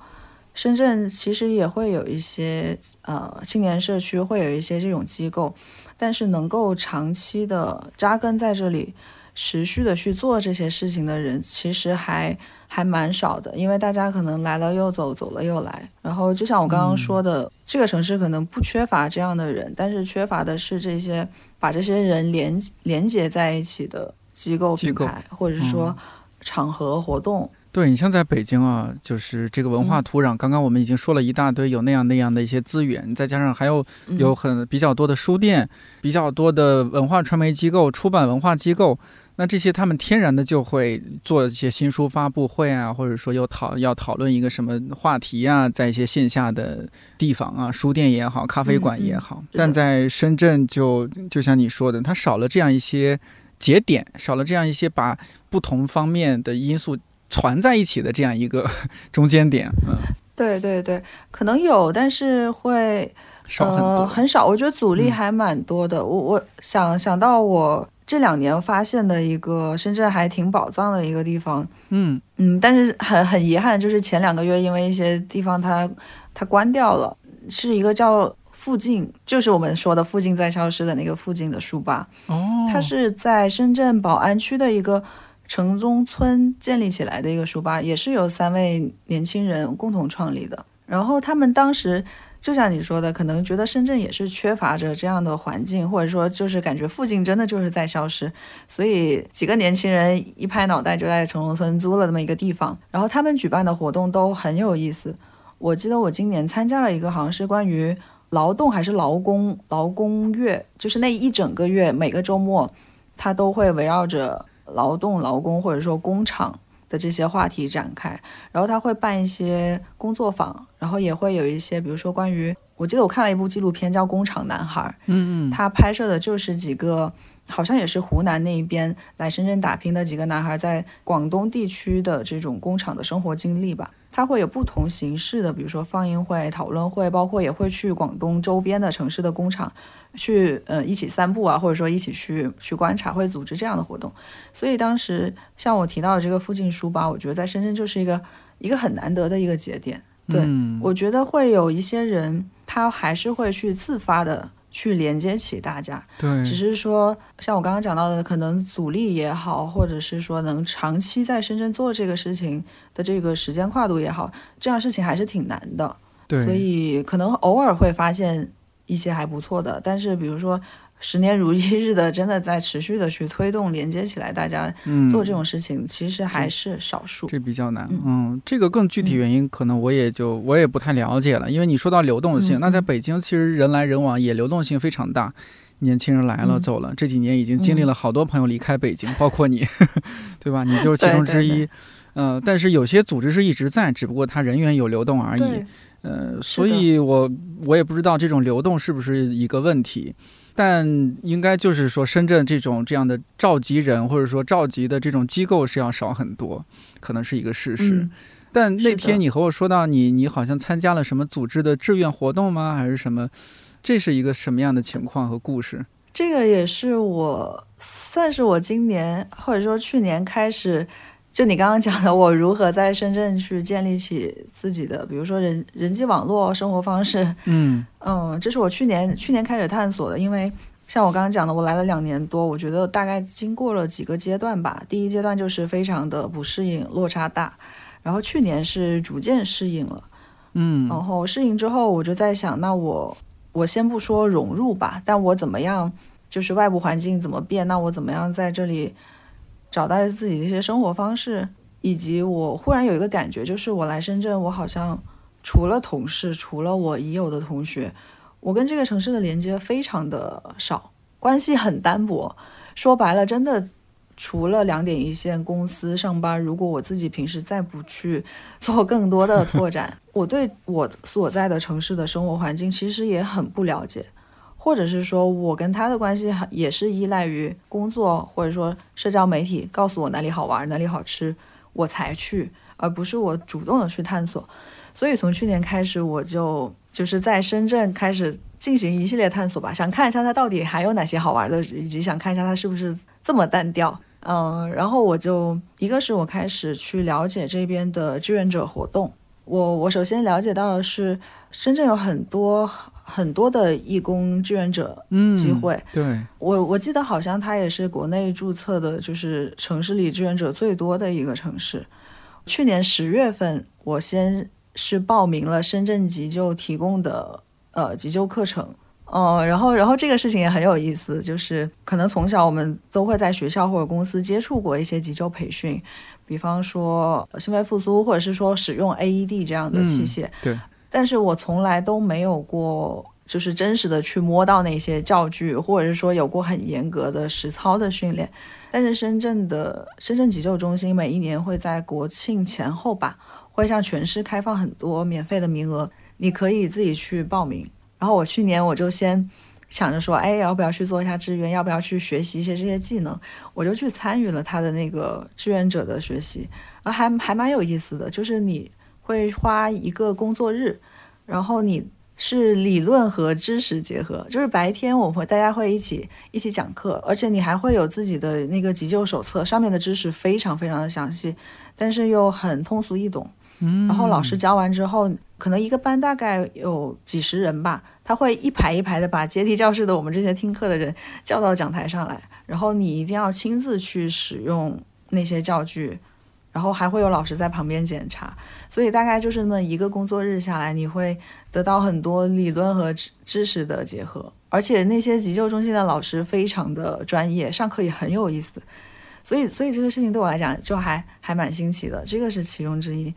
深圳其实也会有一些呃青年社区，会有一些这种机构，但是能够长期的扎根在这里，持续的去做这些事情的人，其实还还蛮少的。因为大家可能来了又走，走了又来。然后就像我刚刚说的，这个城市可能不缺乏这样的人，但是缺乏的是这些把这些人连连接在一起的。机构品牌，或者是说场合活动，对你像在北京啊，就是这个文化土壤。刚刚我们已经说了一大堆，有那样那样的一些资源，再加上还有有很比较多的书店，比较多的文化传媒机构、出版文化机构。那这些他们天然的就会做一些新书发布会啊，或者说又讨要讨论一个什么话题啊，在一些线下的地方啊，书店也好，咖啡馆也好。但在深圳就就像你说的，它少了这样一些。节点少了这样一些把不同方面的因素攒在一起的这样一个 中间点，嗯，对对对，可能有，但是会少很多，很少。我觉得阻力还蛮多的。我我想想到我这两年发现的一个深圳还挺宝藏的一个地方，嗯。嗯，但是很很遗憾，就是前两个月因为一些地方它它关掉了，是一个叫附近，就是我们说的附近在消失的那个附近的书吧。哦，它是在深圳宝安区的一个城中村建立起来的一个书吧，也是由三位年轻人共同创立的。然后他们当时就像你说的，可能觉得深圳也是缺乏着这样的环境，或者说就是感觉附近真的就是在消失，所以几个年轻人一拍脑袋就在城中村租了这么一个地方。然后他们举办的活动都很有意思。我记得我今年参加了一个，好像是关于劳动还是劳工劳工月，就是那一整个月每个周末，他都会围绕着劳动劳工或者说工厂。的这些话题展开，然后他会办一些工作坊，然后也会有一些，比如说关于，我记得我看了一部纪录片叫《工厂男孩》，嗯嗯，他拍摄的就是几个，好像也是湖南那一边来深圳打拼的几个男孩在广东地区的这种工厂的生活经历吧。他会有不同形式的，比如说放映会、讨论会，包括也会去广东周边的城市的工厂。去呃一起散步啊，或者说一起去去观察，会组织这样的活动。所以当时像我提到的这个附近书吧，我觉得在深圳就是一个一个很难得的一个节点。对，我觉得会有一些人，他还是会去自发的去连接起大家。对，只是说像我刚刚讲到的，可能阻力也好，或者是说能长期在深圳做这个事情的这个时间跨度也好，这样事情还是挺难的。对，所以可能偶尔会发现。一些还不错的，但是比如说十年如一日的，真的在持续的去推动连接起来，大家做这种事情，其实还是少数，这比较难。嗯，这个更具体原因，可能我也就我也不太了解了。因为你说到流动性，那在北京其实人来人往也流动性非常大，年轻人来了走了，这几年已经经历了好多朋友离开北京，包括你，对吧？你就是其中之一。嗯，但是有些组织是一直在，只不过它人员有流动而已。呃，所以我我也不知道这种流动是不是一个问题，但应该就是说深圳这种这样的召集人或者说召集的这种机构是要少很多，可能是一个事实。但那天你和我说到你你好像参加了什么组织的志愿活动吗？还是什么？这是一个什么样的情况和故事？这个也是我算是我今年或者说去年开始。就你刚刚讲的，我如何在深圳去建立起自己的，比如说人人际网络、生活方式，嗯 嗯，这是我去年去年开始探索的。因为像我刚刚讲的，我来了两年多，我觉得大概经过了几个阶段吧。第一阶段就是非常的不适应，落差大，然后去年是逐渐适应了，嗯，然后适应之后，我就在想，那我我先不说融入吧，但我怎么样，就是外部环境怎么变，那我怎么样在这里。找到自己的一些生活方式，以及我忽然有一个感觉，就是我来深圳，我好像除了同事，除了我已有的同学，我跟这个城市的连接非常的少，关系很单薄。说白了，真的除了两点一线公司上班，如果我自己平时再不去做更多的拓展，我对我所在的城市的生活环境其实也很不了解。或者是说我跟他的关系也是依赖于工作，或者说社交媒体告诉我哪里好玩、哪里好吃，我才去，而不是我主动的去探索。所以从去年开始，我就就是在深圳开始进行一系列探索吧，想看一下它到底还有哪些好玩的，以及想看一下它是不是这么单调。嗯，然后我就一个是我开始去了解这边的志愿者活动。我我首先了解到的是，深圳有很多很多的义工志愿者机会。对我我记得好像它也是国内注册的，就是城市里志愿者最多的一个城市。去年十月份，我先是报名了深圳急救提供的呃急救课程。哦，然后然后这个事情也很有意思，就是可能从小我们都会在学校或者公司接触过一些急救培训。比方说心肺复苏，或者是说使用 AED 这样的器械，对。但是我从来都没有过，就是真实的去摸到那些教具，或者是说有过很严格的实操的训练。但是深圳的深圳急救中心每一年会在国庆前后吧，会向全市开放很多免费的名额，你可以自己去报名。然后我去年我就先。想着说，哎，要不要去做一下志愿？要不要去学习一些这些技能？我就去参与了他的那个志愿者的学习，然后还还蛮有意思的。就是你会花一个工作日，然后你是理论和知识结合，就是白天我会大家会一起一起讲课，而且你还会有自己的那个急救手册，上面的知识非常非常的详细，但是又很通俗易懂。嗯，然后老师教完之后，可能一个班大概有几十人吧，他会一排一排的把阶梯教室的我们这些听课的人叫到讲台上来，然后你一定要亲自去使用那些教具。然后还会有老师在旁边检查，所以大概就是那么一个工作日下来，你会得到很多理论和知知识的结合，而且那些急救中心的老师非常的专业，上课也很有意思，所以所以这个事情对我来讲就还还蛮新奇的，这个是其中之一。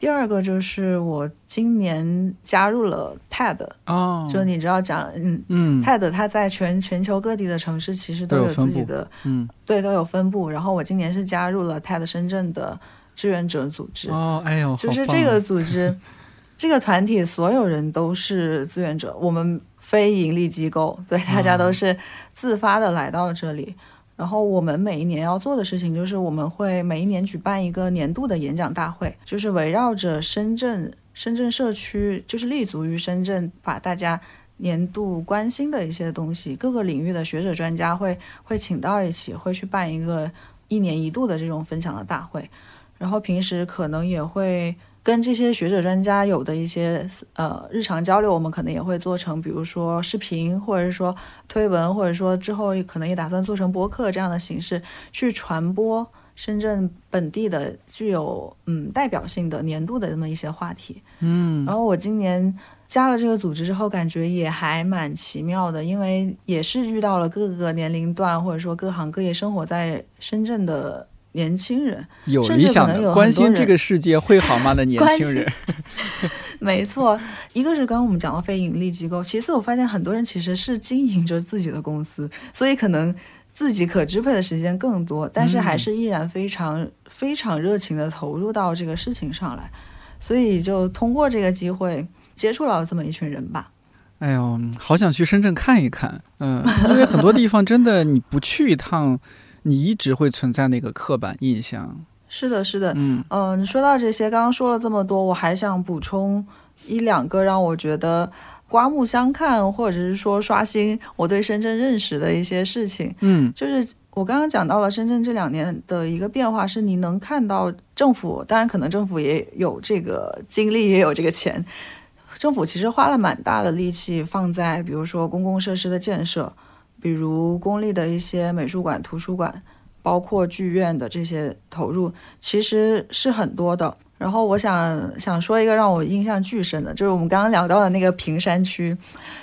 第二个就是我今年加入了 TED，哦，就你知道讲，嗯嗯，TED 它在全全球各地的城市其实都有自己的，嗯，对，都有分布。然后我今年是加入了 TED 深圳的志愿者组织，哦，哎呦，就是这个组织，这个团体所有人都是志愿者，我们非盈利机构，对，大家都是自发的来到这里。然后我们每一年要做的事情就是，我们会每一年举办一个年度的演讲大会，就是围绕着深圳、深圳社区，就是立足于深圳，把大家年度关心的一些东西，各个领域的学者专家会会请到一起，会去办一个一年一度的这种分享的大会。然后平时可能也会。跟这些学者专家有的一些呃日常交流，我们可能也会做成，比如说视频，或者是说推文，或者说之后可能也打算做成播客这样的形式，去传播深圳本地的具有嗯代表性的年度的这么一些话题。嗯，然后我今年加了这个组织之后，感觉也还蛮奇妙的，因为也是遇到了各个年龄段或者说各行各业生活在深圳的。年轻人有理想的、关心这个世界会好吗的年轻人，没错。一个是刚刚我们讲到非盈利机构，其次我发现很多人其实是经营着自己的公司，所以可能自己可支配的时间更多，但是还是依然非常非常热情的投入到这个事情上来，所以就通过这个机会接触了这么一群人吧。哎呦，好想去深圳看一看，嗯，因为很多地方真的你不去一趟。你一直会存在那个刻板印象。是的，是的，嗯嗯。说到这些，刚刚说了这么多，我还想补充一两个让我觉得刮目相看，或者是说刷新我对深圳认识的一些事情。嗯，就是我刚刚讲到了深圳这两年的一个变化，是你能看到政府，当然可能政府也有这个精力，也有这个钱，政府其实花了蛮大的力气放在，比如说公共设施的建设。比如公立的一些美术馆、图书馆，包括剧院的这些投入，其实是很多的。然后我想想说一个让我印象巨深的，就是我们刚刚聊到的那个坪山区，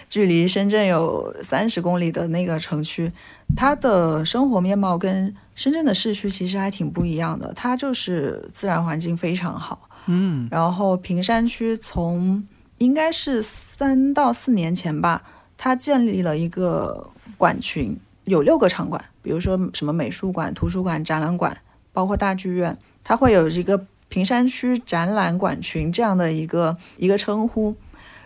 距离深圳有三十公里的那个城区，它的生活面貌跟深圳的市区其实还挺不一样的。它就是自然环境非常好，嗯。然后坪山区从应该是三到四年前吧，它建立了一个。馆群有六个场馆，比如说什么美术馆、图书馆、展览馆，包括大剧院，它会有一个平山区展览馆群这样的一个一个称呼。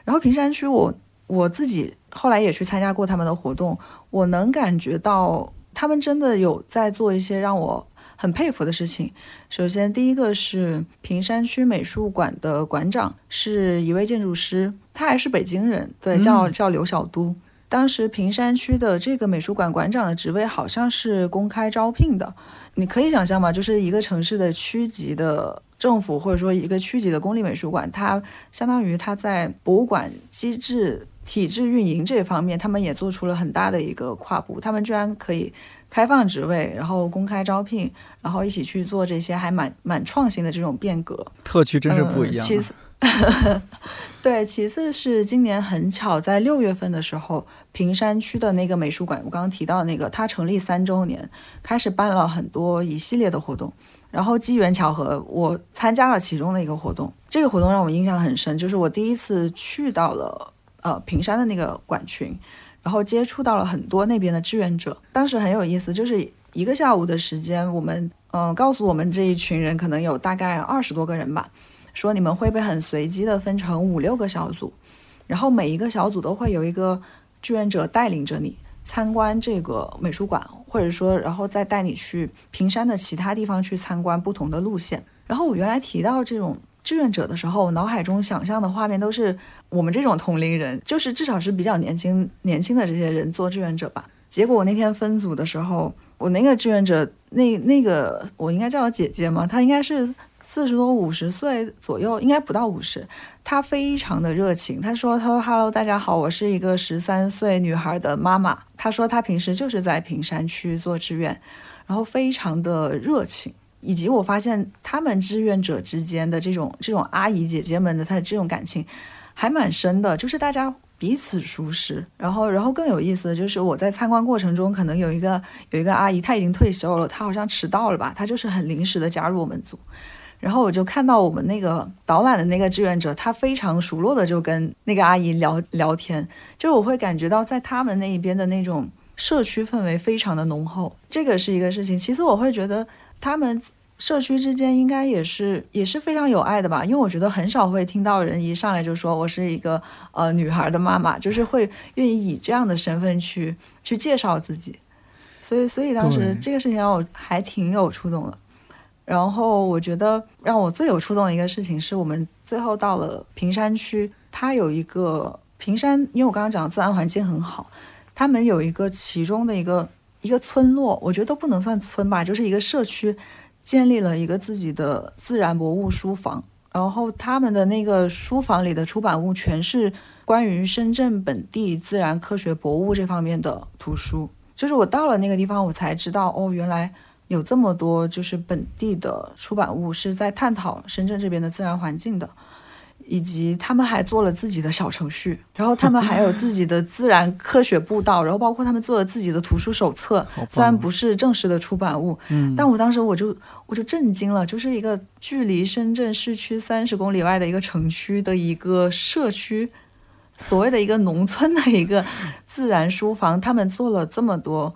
然后平山区，我我自己后来也去参加过他们的活动，我能感觉到他们真的有在做一些让我很佩服的事情。首先，第一个是平山区美术馆的馆长是一位建筑师，他还是北京人，对，叫叫刘小都。当时坪山区的这个美术馆馆长的职位好像是公开招聘的，你可以想象吗？就是一个城市的区级的政府，或者说一个区级的公立美术馆，它相当于它在博物馆机制体制运营这方面，他们也做出了很大的一个跨步。他们居然可以开放职位，然后公开招聘，然后一起去做这些还蛮蛮创新的这种变革。特区真是不一样。其次，对，其次是今年很巧，在六月份的时候，坪山区的那个美术馆，我刚刚提到那个，它成立三周年，开始办了很多一系列的活动。然后机缘巧合，我参加了其中的一个活动。这个活动让我印象很深，就是我第一次去到了呃坪山的那个馆群，然后接触到了很多那边的志愿者。当时很有意思，就是一个下午的时间，我们嗯告诉我们这一群人可能有大概二十多个人吧。说你们会被很随机的分成五六个小组，然后每一个小组都会有一个志愿者带领着你参观这个美术馆，或者说然后再带你去平山的其他地方去参观不同的路线。然后我原来提到这种志愿者的时候，脑海中想象的画面都是我们这种同龄人，就是至少是比较年轻年轻的这些人做志愿者吧。结果我那天分组的时候，我那个志愿者那那个我应该叫姐姐吗？她应该是四十多五十岁左右，应该不到五十。她非常的热情，她说：“她说，Hello，大家好，我是一个十三岁女孩的妈妈。”她说她平时就是在平山区做志愿，然后非常的热情。以及我发现他们志愿者之间的这种这种阿姨姐姐们的她的这种感情还蛮深的，就是大家彼此熟识。然后，然后更有意思的就是我在参观过程中，可能有一个有一个阿姨，她已经退休了，她好像迟到了吧，她就是很临时的加入我们组。然后我就看到我们那个导览的那个志愿者，他非常熟络的就跟那个阿姨聊聊天，就是我会感觉到在他们那一边的那种社区氛围非常的浓厚，这个是一个事情。其次，我会觉得。他们社区之间应该也是也是非常有爱的吧？因为我觉得很少会听到人一上来就说我是一个呃女孩的妈妈，就是会愿意以这样的身份去去介绍自己。所以，所以当时这个事情让我还挺有触动的。然后，我觉得让我最有触动的一个事情是我们最后到了平山区，它有一个平山，因为我刚刚讲的自然环境很好，他们有一个其中的一个。一个村落，我觉得都不能算村吧，就是一个社区，建立了一个自己的自然博物书房。然后他们的那个书房里的出版物全是关于深圳本地自然科学博物这方面的图书。就是我到了那个地方，我才知道，哦，原来有这么多就是本地的出版物是在探讨深圳这边的自然环境的。以及他们还做了自己的小程序，然后他们还有自己的自然科学步道，然后包括他们做了自己的图书手册，虽然不是正式的出版物，嗯，但我当时我就我就震惊了，就是一个距离深圳市区三十公里外的一个城区的一个社区，所谓的一个农村的一个自然书房，他们做了这么多，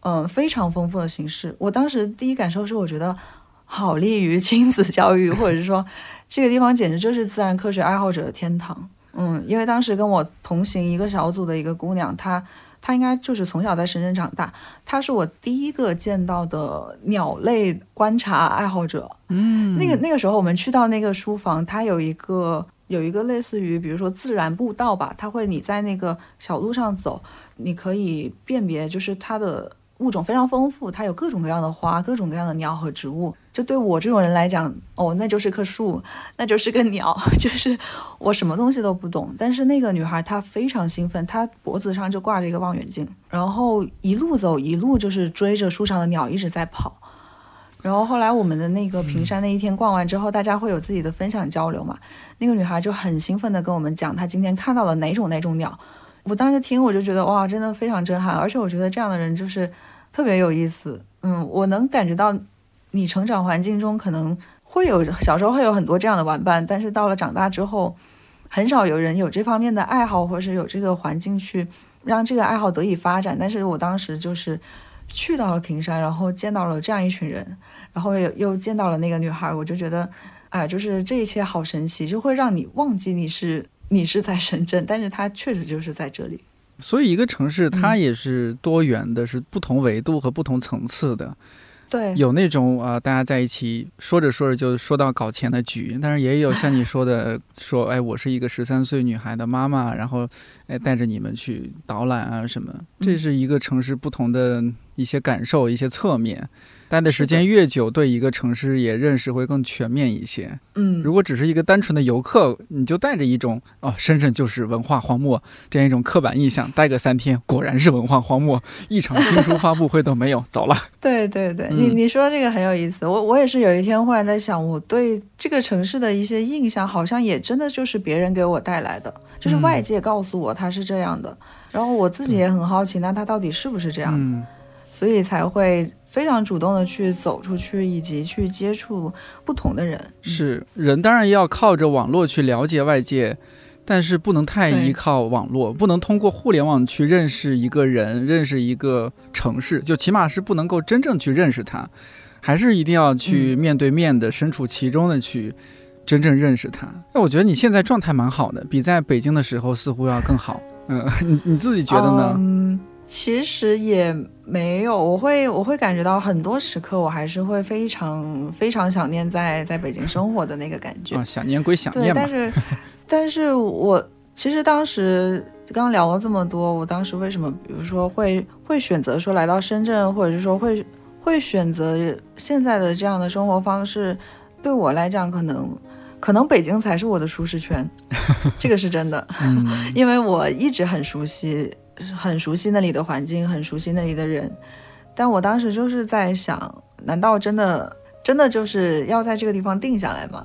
嗯，非常丰富的形式。我当时第一感受是，我觉得好利于亲子教育，或者是说。这个地方简直就是自然科学爱好者的天堂，嗯，因为当时跟我同行一个小组的一个姑娘，她她应该就是从小在深圳长大，她是我第一个见到的鸟类观察爱好者，嗯，那个那个时候我们去到那个书房，它有一个有一个类似于比如说自然步道吧，它会你在那个小路上走，你可以辨别就是它的。物种非常丰富，它有各种各样的花，各种各样的鸟和植物。就对我这种人来讲，哦，那就是棵树，那就是个鸟，就是我什么东西都不懂。但是那个女孩她非常兴奋，她脖子上就挂着一个望远镜，然后一路走一路就是追着树上的鸟一直在跑。然后后来我们的那个平山那一天逛完之后，大家会有自己的分享交流嘛？那个女孩就很兴奋地跟我们讲她今天看到了哪种哪种鸟。我当时听我就觉得哇，真的非常震撼，而且我觉得这样的人就是特别有意思。嗯，我能感觉到你成长环境中可能会有小时候会有很多这样的玩伴，但是到了长大之后，很少有人有这方面的爱好，或者是有这个环境去让这个爱好得以发展。但是我当时就是去到了平山，然后见到了这样一群人，然后又又见到了那个女孩，我就觉得，哎，就是这一切好神奇，就会让你忘记你是。你是在深圳，但是它确实就是在这里。所以一个城市它也是多元的，是不同维度和不同层次的。对，有那种啊，大家在一起说着说着就说到搞钱的局，但是也有像你说的，说哎，我是一个十三岁女孩的妈妈，然后哎带着你们去导览啊什么，这是一个城市不同的一些感受，一些侧面。待的时间越久，对一个城市也认识会更全面一些。嗯，如果只是一个单纯的游客，你就带着一种哦，深圳就是文化荒漠这样一种刻板印象，待个三天，果然是文化荒漠，一场新书发布会都没有，走了。对 对对，你你说这个很有意思。我我也是有一天忽然在想，我对这个城市的一些印象，好像也真的就是别人给我带来的，就是外界告诉我它是这样的，然后我自己也很好奇，那它到底是不是这样？嗯，所以才会。非常主动的去走出去，以及去接触不同的人。是人当然要靠着网络去了解外界，但是不能太依靠网络，不能通过互联网去认识一个人、认识一个城市，就起码是不能够真正去认识他，还是一定要去面对面的、身处其中的去真正认识他。那我觉得你现在状态蛮好的，比在北京的时候似乎要更好。嗯，你你自己觉得呢？其实也没有，我会我会感觉到很多时刻，我还是会非常非常想念在在北京生活的那个感觉。啊，想念归想，念嘛但，是但是我其实当时刚刚聊了这么多，我当时为什么比如说会会选择说来到深圳，或者是说会会选择现在的这样的生活方式，对我来讲可能。可能北京才是我的舒适圈，这个是真的。嗯 因为我一直很熟悉，很熟悉那里的环境，很熟悉那里的人。但我当时就是在想，难道真的真的就是要在这个地方定下来吗？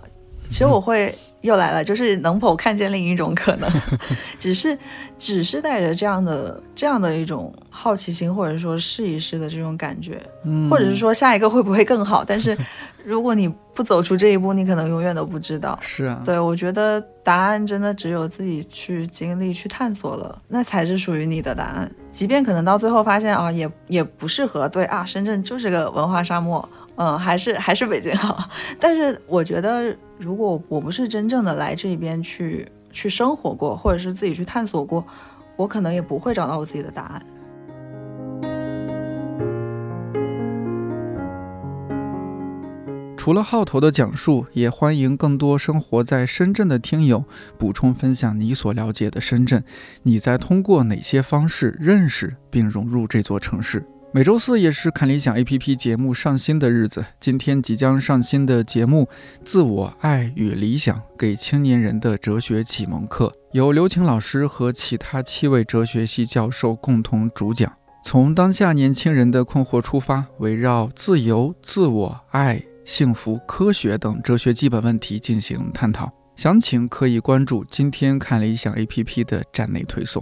其实我会又来了，就是能否看见另一种可能，只是只是带着这样的这样的一种好奇心，或者说试一试的这种感觉，嗯或者是说下一个会不会更好？但是 如果你不走出这一步，你可能永远都不知道。是啊，对，我觉得答案真的只有自己去经历、去探索了，那才是属于你的答案。即便可能到最后发现啊，也也不适合，对啊，深圳就是个文化沙漠，嗯，还是还是北京好。但是我觉得，如果我不是真正的来这边去去生活过，或者是自己去探索过，我可能也不会找到我自己的答案。除了号头的讲述，也欢迎更多生活在深圳的听友补充分享你所了解的深圳，你在通过哪些方式认识并融入这座城市？每周四也是看理想 APP 节目上新的日子，今天即将上新的节目《自我爱与理想：给青年人的哲学启蒙课》，由刘晴老师和其他七位哲学系教授共同主讲。从当下年轻人的困惑出发，围绕自由、自我、爱、幸福、科学等哲学基本问题进行探讨。详情可以关注今天看理想 APP 的站内推送。